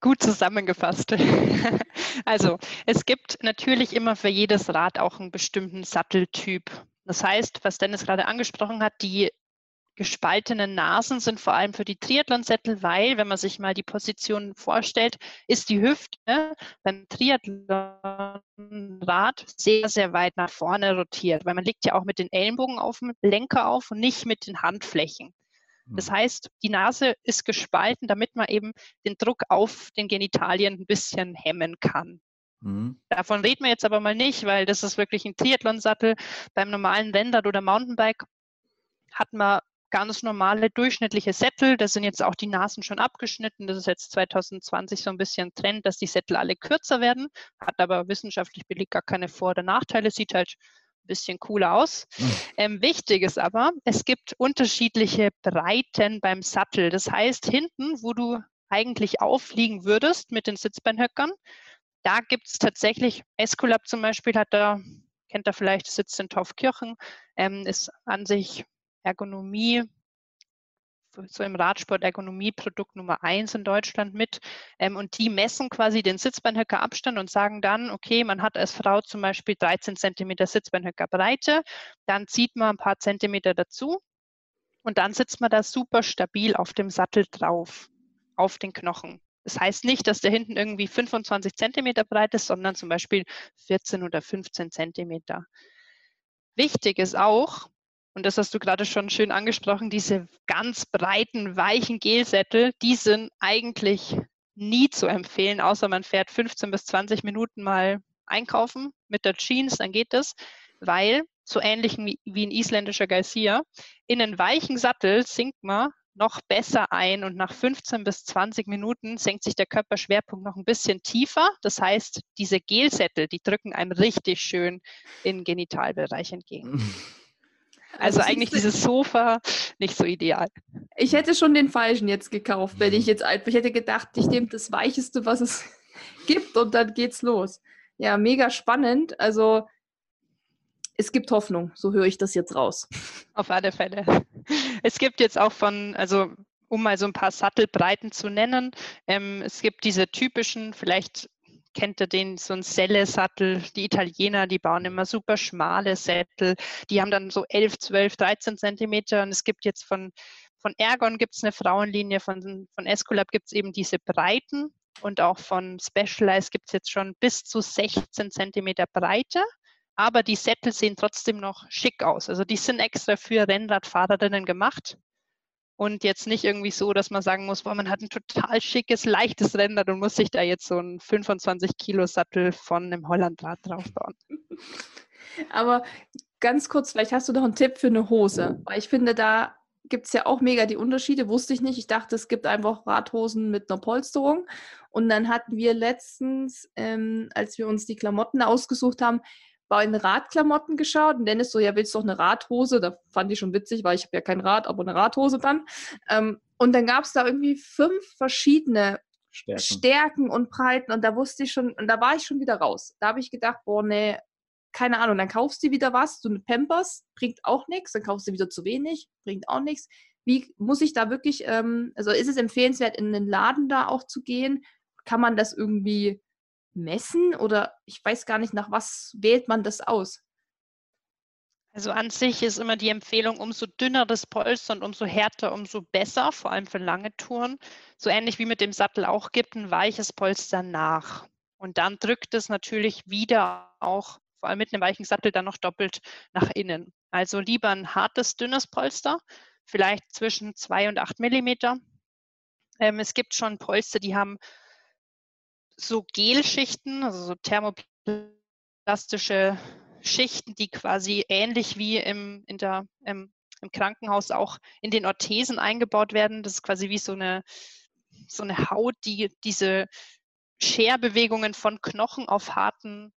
Gut zusammengefasst. also es gibt natürlich immer für jedes Rad auch einen bestimmten Satteltyp. Das heißt, was Dennis gerade angesprochen hat, die gespaltenen Nasen sind vor allem für die Triathlonsättel, weil, wenn man sich mal die Position vorstellt, ist die Hüfte beim Triathlonrad sehr, sehr weit nach vorne rotiert, weil man liegt ja auch mit den Ellenbogen auf dem Lenker auf und nicht mit den Handflächen. Das hm. heißt, die Nase ist gespalten, damit man eben den Druck auf den Genitalien ein bisschen hemmen kann. Mhm. Davon reden wir jetzt aber mal nicht, weil das ist wirklich ein Triathlonsattel. Beim normalen Rennrad oder Mountainbike hat man ganz normale durchschnittliche Sättel. Da sind jetzt auch die Nasen schon abgeschnitten. Das ist jetzt 2020 so ein bisschen Trend, dass die Sättel alle kürzer werden. Hat aber wissenschaftlich belegt gar keine Vor- oder Nachteile. Sieht halt ein bisschen cooler aus. Mhm. Ähm, wichtig ist aber, es gibt unterschiedliche Breiten beim Sattel. Das heißt, hinten, wo du eigentlich aufliegen würdest mit den Sitzbeinhöckern, da gibt es tatsächlich, Esculap zum Beispiel hat da, kennt ihr vielleicht, sitzt in Taufkirchen, ähm, ist an sich Ergonomie, so im Radsport Ergonomieprodukt Nummer eins in Deutschland mit. Ähm, und die messen quasi den Sitzbeinhöckerabstand und sagen dann, okay, man hat als Frau zum Beispiel 13 Zentimeter Sitzbeinhöckerbreite, dann zieht man ein paar Zentimeter dazu und dann sitzt man da super stabil auf dem Sattel drauf, auf den Knochen. Das heißt nicht, dass der hinten irgendwie 25 Zentimeter breit ist, sondern zum Beispiel 14 oder 15 Zentimeter. Wichtig ist auch, und das hast du gerade schon schön angesprochen, diese ganz breiten, weichen Gelsättel, die sind eigentlich nie zu empfehlen, außer man fährt 15 bis 20 Minuten mal einkaufen mit der Jeans, dann geht das, weil so ähnlich wie, ein isländischer Geysir, in einen weichen Sattel sinkt man noch besser ein und nach 15 bis 20 Minuten senkt sich der Körperschwerpunkt noch ein bisschen tiefer. Das heißt, diese Gelsättel, die drücken einem richtig schön in den Genitalbereich entgegen. Also, also eigentlich dieses Sofa nicht so ideal. Ich hätte schon den falschen jetzt gekauft, wenn ich jetzt einfach, ich hätte gedacht, ich nehme das Weicheste, was es gibt und dann geht's los. Ja, mega spannend. Also es gibt Hoffnung, so höre ich das jetzt raus. Auf alle Fälle. Es gibt jetzt auch von, also um mal so ein paar Sattelbreiten zu nennen, ähm, es gibt diese typischen, vielleicht kennt ihr den, so ein Selle-Sattel, die Italiener, die bauen immer super schmale Sättel, die haben dann so 11, 12, 13 Zentimeter. Und es gibt jetzt von, von Ergon gibt es eine Frauenlinie, von, von Esculap gibt es eben diese Breiten. Und auch von Specialized gibt es jetzt schon bis zu 16 Zentimeter Breite. Aber die Sättel sehen trotzdem noch schick aus. Also die sind extra für Rennradfahrerinnen gemacht und jetzt nicht irgendwie so, dass man sagen muss, boah, man hat ein total schickes, leichtes Rennrad und muss sich da jetzt so einen 25 Kilo Sattel von einem Hollandrad draufbauen. Aber ganz kurz, vielleicht hast du noch einen Tipp für eine Hose, weil ich finde, da gibt es ja auch mega die Unterschiede, wusste ich nicht. Ich dachte, es gibt einfach Radhosen mit einer Polsterung. Und dann hatten wir letztens, ähm, als wir uns die Klamotten ausgesucht haben, bei den Radklamotten geschaut und Dennis so, ja, willst du doch eine Radhose? Da fand ich schon witzig, weil ich habe ja kein Rad, aber eine Radhose dann. Ähm, und dann gab es da irgendwie fünf verschiedene Stärken. Stärken. und Breiten und da wusste ich schon, und da war ich schon wieder raus. Da habe ich gedacht, boah, nee, keine Ahnung, dann kaufst du wieder was, so eine Pampers, bringt auch nichts, dann kaufst du wieder zu wenig, bringt auch nichts. Wie muss ich da wirklich, ähm, also ist es empfehlenswert, in den Laden da auch zu gehen? Kann man das irgendwie messen oder ich weiß gar nicht, nach was wählt man das aus? Also an sich ist immer die Empfehlung, umso dünner das Polster und umso härter, umso besser, vor allem für lange Touren. So ähnlich wie mit dem Sattel auch gibt, ein weiches Polster nach. Und dann drückt es natürlich wieder auch, vor allem mit einem weichen Sattel, dann noch doppelt nach innen. Also lieber ein hartes, dünnes Polster, vielleicht zwischen 2 und 8 Millimeter. Ähm, es gibt schon Polster, die haben so Gelschichten, also so thermoplastische Schichten, die quasi ähnlich wie im, in der, im, im Krankenhaus auch in den Orthesen eingebaut werden. Das ist quasi wie so eine, so eine Haut, die diese Scherbewegungen von Knochen auf harten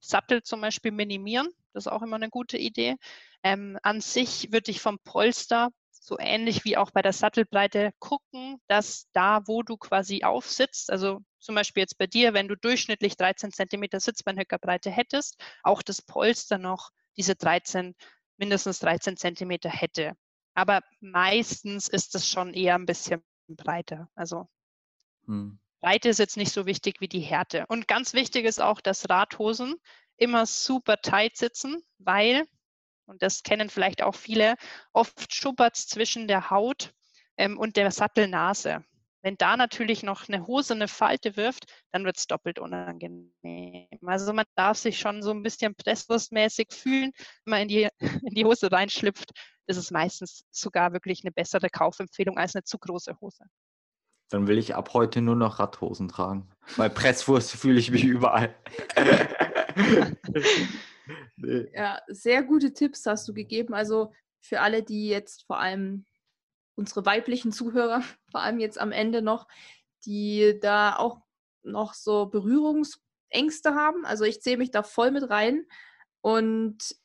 Sattel zum Beispiel minimieren. Das ist auch immer eine gute Idee. Ähm, an sich würde ich vom Polster so ähnlich wie auch bei der Sattelbreite gucken, dass da, wo du quasi aufsitzt, also zum Beispiel jetzt bei dir, wenn du durchschnittlich 13 cm Sitzbeinhöckerbreite hättest, auch das Polster noch diese 13, mindestens 13 cm hätte. Aber meistens ist es schon eher ein bisschen breiter. Also hm. Breite ist jetzt nicht so wichtig wie die Härte. Und ganz wichtig ist auch, dass Radhosen immer super tight sitzen, weil und das kennen vielleicht auch viele, oft schuppert es zwischen der Haut ähm, und der Sattelnase. Wenn da natürlich noch eine Hose eine Falte wirft, dann wird es doppelt unangenehm. Also man darf sich schon so ein bisschen presswurstmäßig fühlen, wenn man in die, in die Hose reinschlüpft. Das ist meistens sogar wirklich eine bessere Kaufempfehlung als eine zu große Hose. Dann will ich ab heute nur noch Radhosen tragen. Weil Presswurst fühle ich mich überall. nee. Ja, sehr gute Tipps hast du gegeben. Also für alle, die jetzt vor allem unsere weiblichen Zuhörer, vor allem jetzt am Ende noch, die da auch noch so Berührungsängste haben. Also ich zähle mich da voll mit rein. Und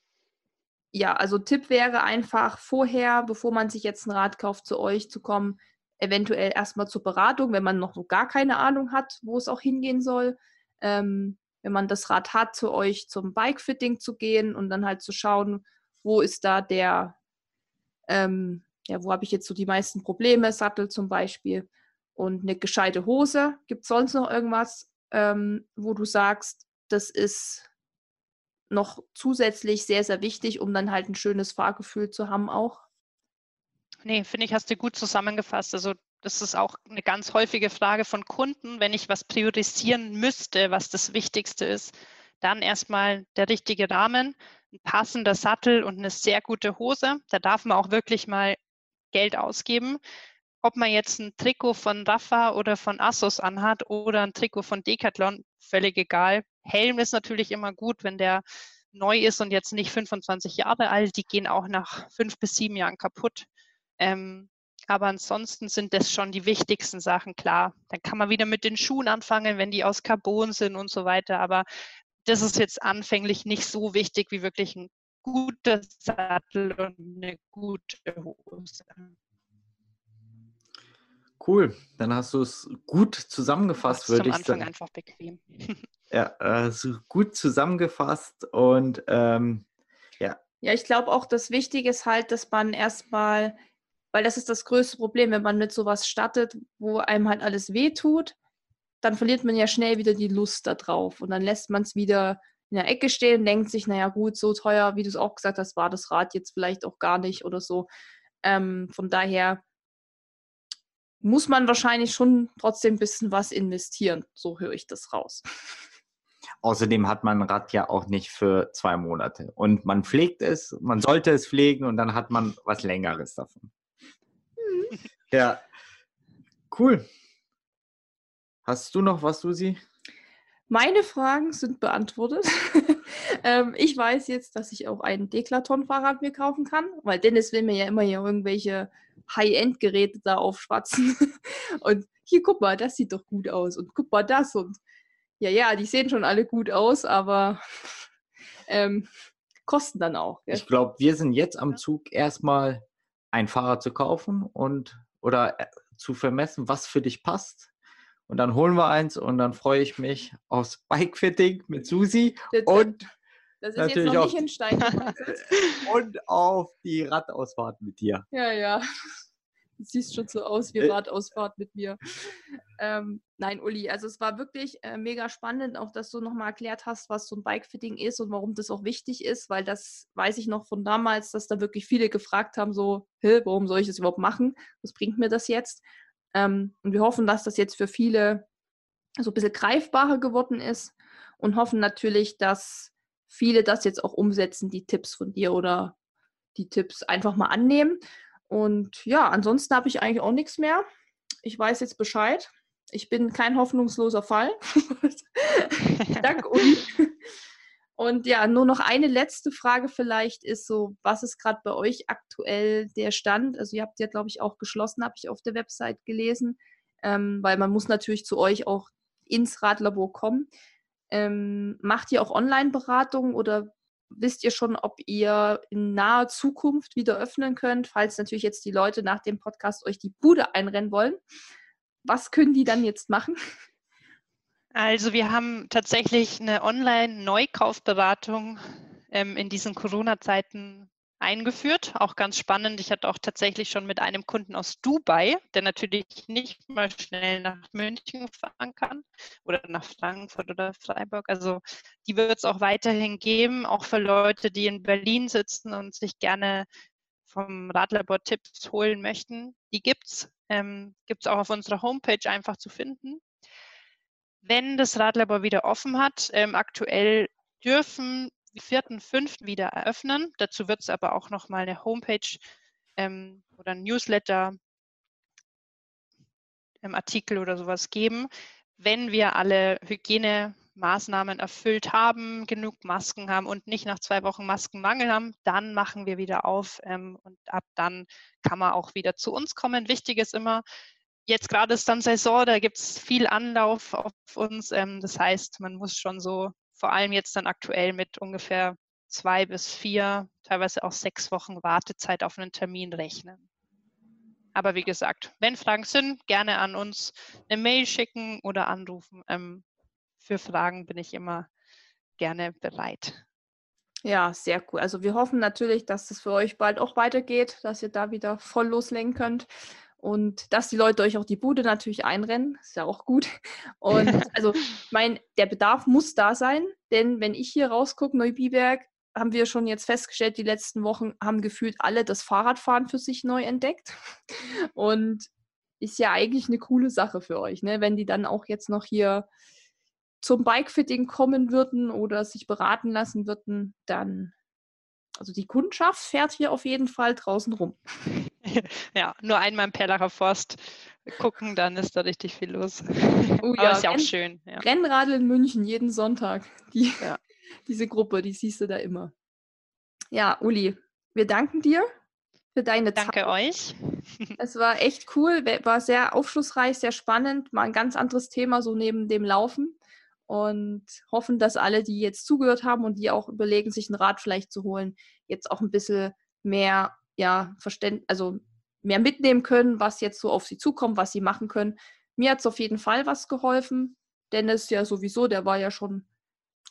ja, also Tipp wäre einfach vorher, bevor man sich jetzt ein Rad kauft, zu euch zu kommen, eventuell erstmal zur Beratung, wenn man noch gar keine Ahnung hat, wo es auch hingehen soll. ähm, wenn man das Rad hat, zu euch zum Bike-Fitting zu gehen und dann halt zu schauen, wo ist da der, ähm, ja, wo habe ich jetzt so die meisten Probleme, Sattel zum Beispiel und eine gescheite Hose. Gibt es sonst noch irgendwas, ähm, wo du sagst, das ist noch zusätzlich sehr, sehr wichtig, um dann halt ein schönes Fahrgefühl zu haben auch? Nee, finde ich, hast du gut zusammengefasst. Also das ist auch eine ganz häufige Frage von Kunden, wenn ich was priorisieren müsste, was das Wichtigste ist. Dann erstmal der richtige Rahmen, ein passender Sattel und eine sehr gute Hose. Da darf man auch wirklich mal Geld ausgeben. Ob man jetzt ein Trikot von Rafa oder von Asos anhat oder ein Trikot von Decathlon, völlig egal. Helm ist natürlich immer gut, wenn der neu ist und jetzt nicht 25 Jahre alt. Die gehen auch nach fünf bis sieben Jahren kaputt. Ähm, aber ansonsten sind das schon die wichtigsten Sachen, klar. Dann kann man wieder mit den Schuhen anfangen, wenn die aus Carbon sind und so weiter. Aber das ist jetzt anfänglich nicht so wichtig wie wirklich ein guter Sattel und eine gute Hose. Cool, dann hast du es gut zusammengefasst, würde ich sagen. Am Anfang einfach bequem. Ja, also gut zusammengefasst und ähm, ja. Ja, ich glaube auch, das Wichtige ist halt, dass man erstmal, weil das ist das größte Problem, wenn man mit sowas startet, wo einem halt alles wehtut, dann verliert man ja schnell wieder die Lust da drauf und dann lässt man es wieder in der Ecke stehen und denkt sich, naja gut, so teuer, wie du es auch gesagt hast, war das Rad jetzt vielleicht auch gar nicht oder so. Ähm, von daher muss man wahrscheinlich schon trotzdem ein bisschen was investieren. So höre ich das raus. Außerdem hat man ein Rad ja auch nicht für zwei Monate. Und man pflegt es, man sollte es pflegen und dann hat man was Längeres davon. Ja, cool. Hast du noch was, Susi? Meine Fragen sind beantwortet. ähm, ich weiß jetzt, dass ich auch ein Deklaton-Fahrrad mir kaufen kann, weil Dennis will mir ja immer hier irgendwelche High-End-Geräte da aufschwatzen. und hier, guck mal, das sieht doch gut aus. Und guck mal das. Und ja, ja, die sehen schon alle gut aus, aber ähm, kosten dann auch. Gell? Ich glaube, wir sind jetzt am Zug erstmal ein Fahrrad zu kaufen und oder äh, zu vermessen, was für dich passt. Und dann holen wir eins und dann freue ich mich aufs Bikefitting mit Susi und das ist natürlich jetzt noch nicht in Stein und auf die Radausfahrt mit dir. Ja, ja. Siehst schon so aus wie äh. Radausfahrt mit mir. Ähm, nein, Uli, also es war wirklich äh, mega spannend, auch dass du nochmal erklärt hast, was so ein Bikefitting ist und warum das auch wichtig ist, weil das weiß ich noch von damals, dass da wirklich viele gefragt haben, so, Hä, warum soll ich das überhaupt machen? Was bringt mir das jetzt? Ähm, und wir hoffen, dass das jetzt für viele so ein bisschen greifbarer geworden ist und hoffen natürlich, dass viele das jetzt auch umsetzen, die Tipps von dir oder die Tipps einfach mal annehmen. Und ja, ansonsten habe ich eigentlich auch nichts mehr. Ich weiß jetzt Bescheid. Ich bin kein hoffnungsloser Fall. Dank Uli. Und ja, nur noch eine letzte Frage vielleicht ist so, was ist gerade bei euch aktuell der Stand? Also ihr habt ja, glaube ich, auch geschlossen, habe ich auf der Website gelesen, ähm, weil man muss natürlich zu euch auch ins Radlabor kommen. Ähm, macht ihr auch Online-Beratungen oder wisst ihr schon, ob ihr in naher Zukunft wieder öffnen könnt, falls natürlich jetzt die Leute nach dem Podcast euch die Bude einrennen wollen? Was können die dann jetzt machen? Also wir haben tatsächlich eine Online-Neukaufberatung ähm, in diesen Corona-Zeiten eingeführt. Auch ganz spannend. Ich hatte auch tatsächlich schon mit einem Kunden aus Dubai, der natürlich nicht mal schnell nach München fahren kann oder nach Frankfurt oder Freiburg. Also die wird es auch weiterhin geben, auch für Leute, die in Berlin sitzen und sich gerne vom Radlabor Tipps holen möchten. Die gibt es. Ähm, gibt es auch auf unserer Homepage einfach zu finden. Wenn das Radlabor wieder offen hat, ähm, aktuell dürfen 4.5. wieder eröffnen. Dazu wird es aber auch nochmal eine Homepage ähm, oder ein Newsletter, ähm, Artikel oder sowas geben. Wenn wir alle Hygienemaßnahmen erfüllt haben, genug Masken haben und nicht nach zwei Wochen Maskenmangel haben, dann machen wir wieder auf ähm, und ab dann kann man auch wieder zu uns kommen. Wichtig ist immer, jetzt gerade ist dann Saison, da gibt es viel Anlauf auf uns. Ähm, das heißt, man muss schon so vor allem jetzt dann aktuell mit ungefähr zwei bis vier, teilweise auch sechs Wochen Wartezeit auf einen Termin rechnen. Aber wie gesagt, wenn Fragen sind, gerne an uns eine Mail schicken oder anrufen. Ähm, für Fragen bin ich immer gerne bereit. Ja, sehr cool. Also wir hoffen natürlich, dass das für euch bald auch weitergeht, dass ihr da wieder voll loslegen könnt und dass die Leute euch auch die Bude natürlich einrennen. Ist ja auch gut. Und also, ich meine, der Bedarf muss da sein, denn wenn ich hier rausgucke, Neubiberg, haben wir schon jetzt festgestellt, die letzten Wochen haben gefühlt alle das Fahrradfahren für sich neu entdeckt. Und ist ja eigentlich eine coole Sache für euch, ne? wenn die dann auch jetzt noch hier zum Bikefitting kommen würden oder sich beraten lassen würden, dann, also die Kundschaft fährt hier auf jeden Fall draußen rum. Ja, nur einmal im Perlacher Forst gucken, dann ist da richtig viel los. Oh, Aber ja, ist ja auch schön. Ja. Rennradl in München jeden Sonntag. Die, ja. Diese Gruppe, die siehst du da immer. Ja, Uli, wir danken dir für deine Danke Zeit. Danke euch. Es war echt cool, war sehr aufschlussreich, sehr spannend, mal ein ganz anderes Thema so neben dem Laufen und hoffen, dass alle, die jetzt zugehört haben und die auch überlegen, sich ein Rad vielleicht zu holen, jetzt auch ein bisschen mehr, ja, Verständ also mehr mitnehmen können, was jetzt so auf sie zukommt, was sie machen können. Mir hat es auf jeden Fall was geholfen. Dennis ja sowieso, der war ja schon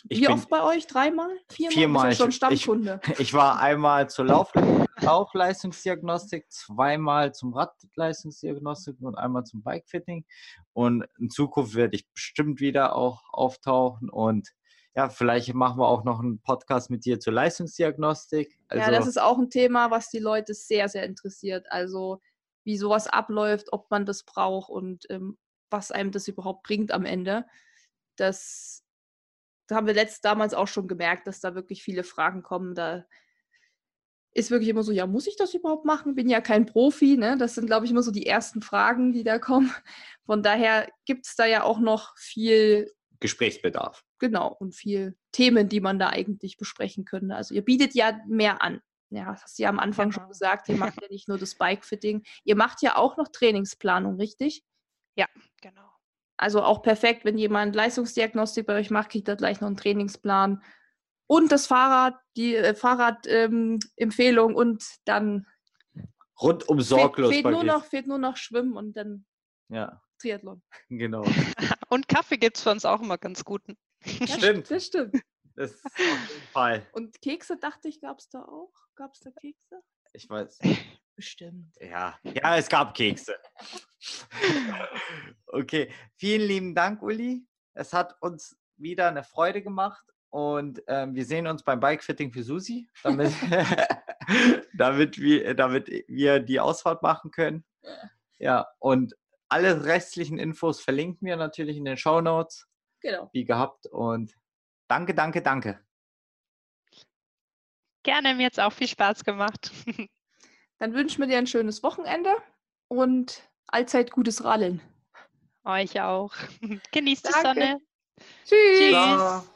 Wie oft bei euch? Dreimal? Viermal? Viermal. schon Stammkunde. Ich, ich, war einmal zur Lauf Laufleistungsdiagnostik, zweimal zum Radleistungsdiagnostik und einmal zum Bikefitting. Und in Zukunft werde ich bestimmt wieder auch auftauchen und ja, vielleicht machen wir auch noch einen Podcast mit dir zur Leistungsdiagnostik. Also, ja, das ist auch ein Thema, was die Leute sehr, sehr interessiert. Also wie sowas abläuft, ob man das braucht und ähm, was einem das überhaupt bringt am Ende. Das da haben wir letzt damals auch schon gemerkt, dass da wirklich viele Fragen kommen. Da ist wirklich immer so, ja, muss ich das überhaupt machen? Bin ja kein Profi. Ne? Das sind, glaube ich, immer so die ersten Fragen, die da kommen. Von daher gibt es da ja auch noch viel Gesprächsbedarf. Genau, und viel Themen, die man da eigentlich besprechen könnte. Also ihr bietet ja mehr an. Ja, das hast du ja am Anfang genau. schon gesagt, ihr macht ja nicht nur das Bike-Fitting, ihr macht ja auch noch Trainingsplanung, richtig? Ja, genau. Also auch perfekt, wenn jemand Leistungsdiagnostik bei euch macht, kriegt er gleich noch einen Trainingsplan und das Fahrrad, die äh, Fahrradempfehlung ähm, und dann rundum sorglos. Fehlt, fehlt nur noch, fehlt nur noch Schwimmen und dann ja. Triathlon. Genau. und Kaffee gibt es für uns auch immer ganz guten. Ja, stimmt. Das stimmt. Das ist auf jeden Fall. Und Kekse, dachte ich, gab es da auch? Gab es da Kekse? Ich weiß. Bestimmt. Ja, ja, es gab Kekse. okay, vielen lieben Dank, Uli. Es hat uns wieder eine Freude gemacht und ähm, wir sehen uns beim Bikefitting für Susi, damit, damit, wir, damit wir die Ausfahrt machen können. Ja, und alle restlichen Infos verlinken wir natürlich in den Show Notes. Genau. Wie gehabt und danke, danke, danke. Gerne, mir hat es auch viel Spaß gemacht. Dann wünschen wir dir ein schönes Wochenende und allzeit gutes Radeln. Euch auch. Genießt Danke. die Sonne. Tschüss. Tschüss.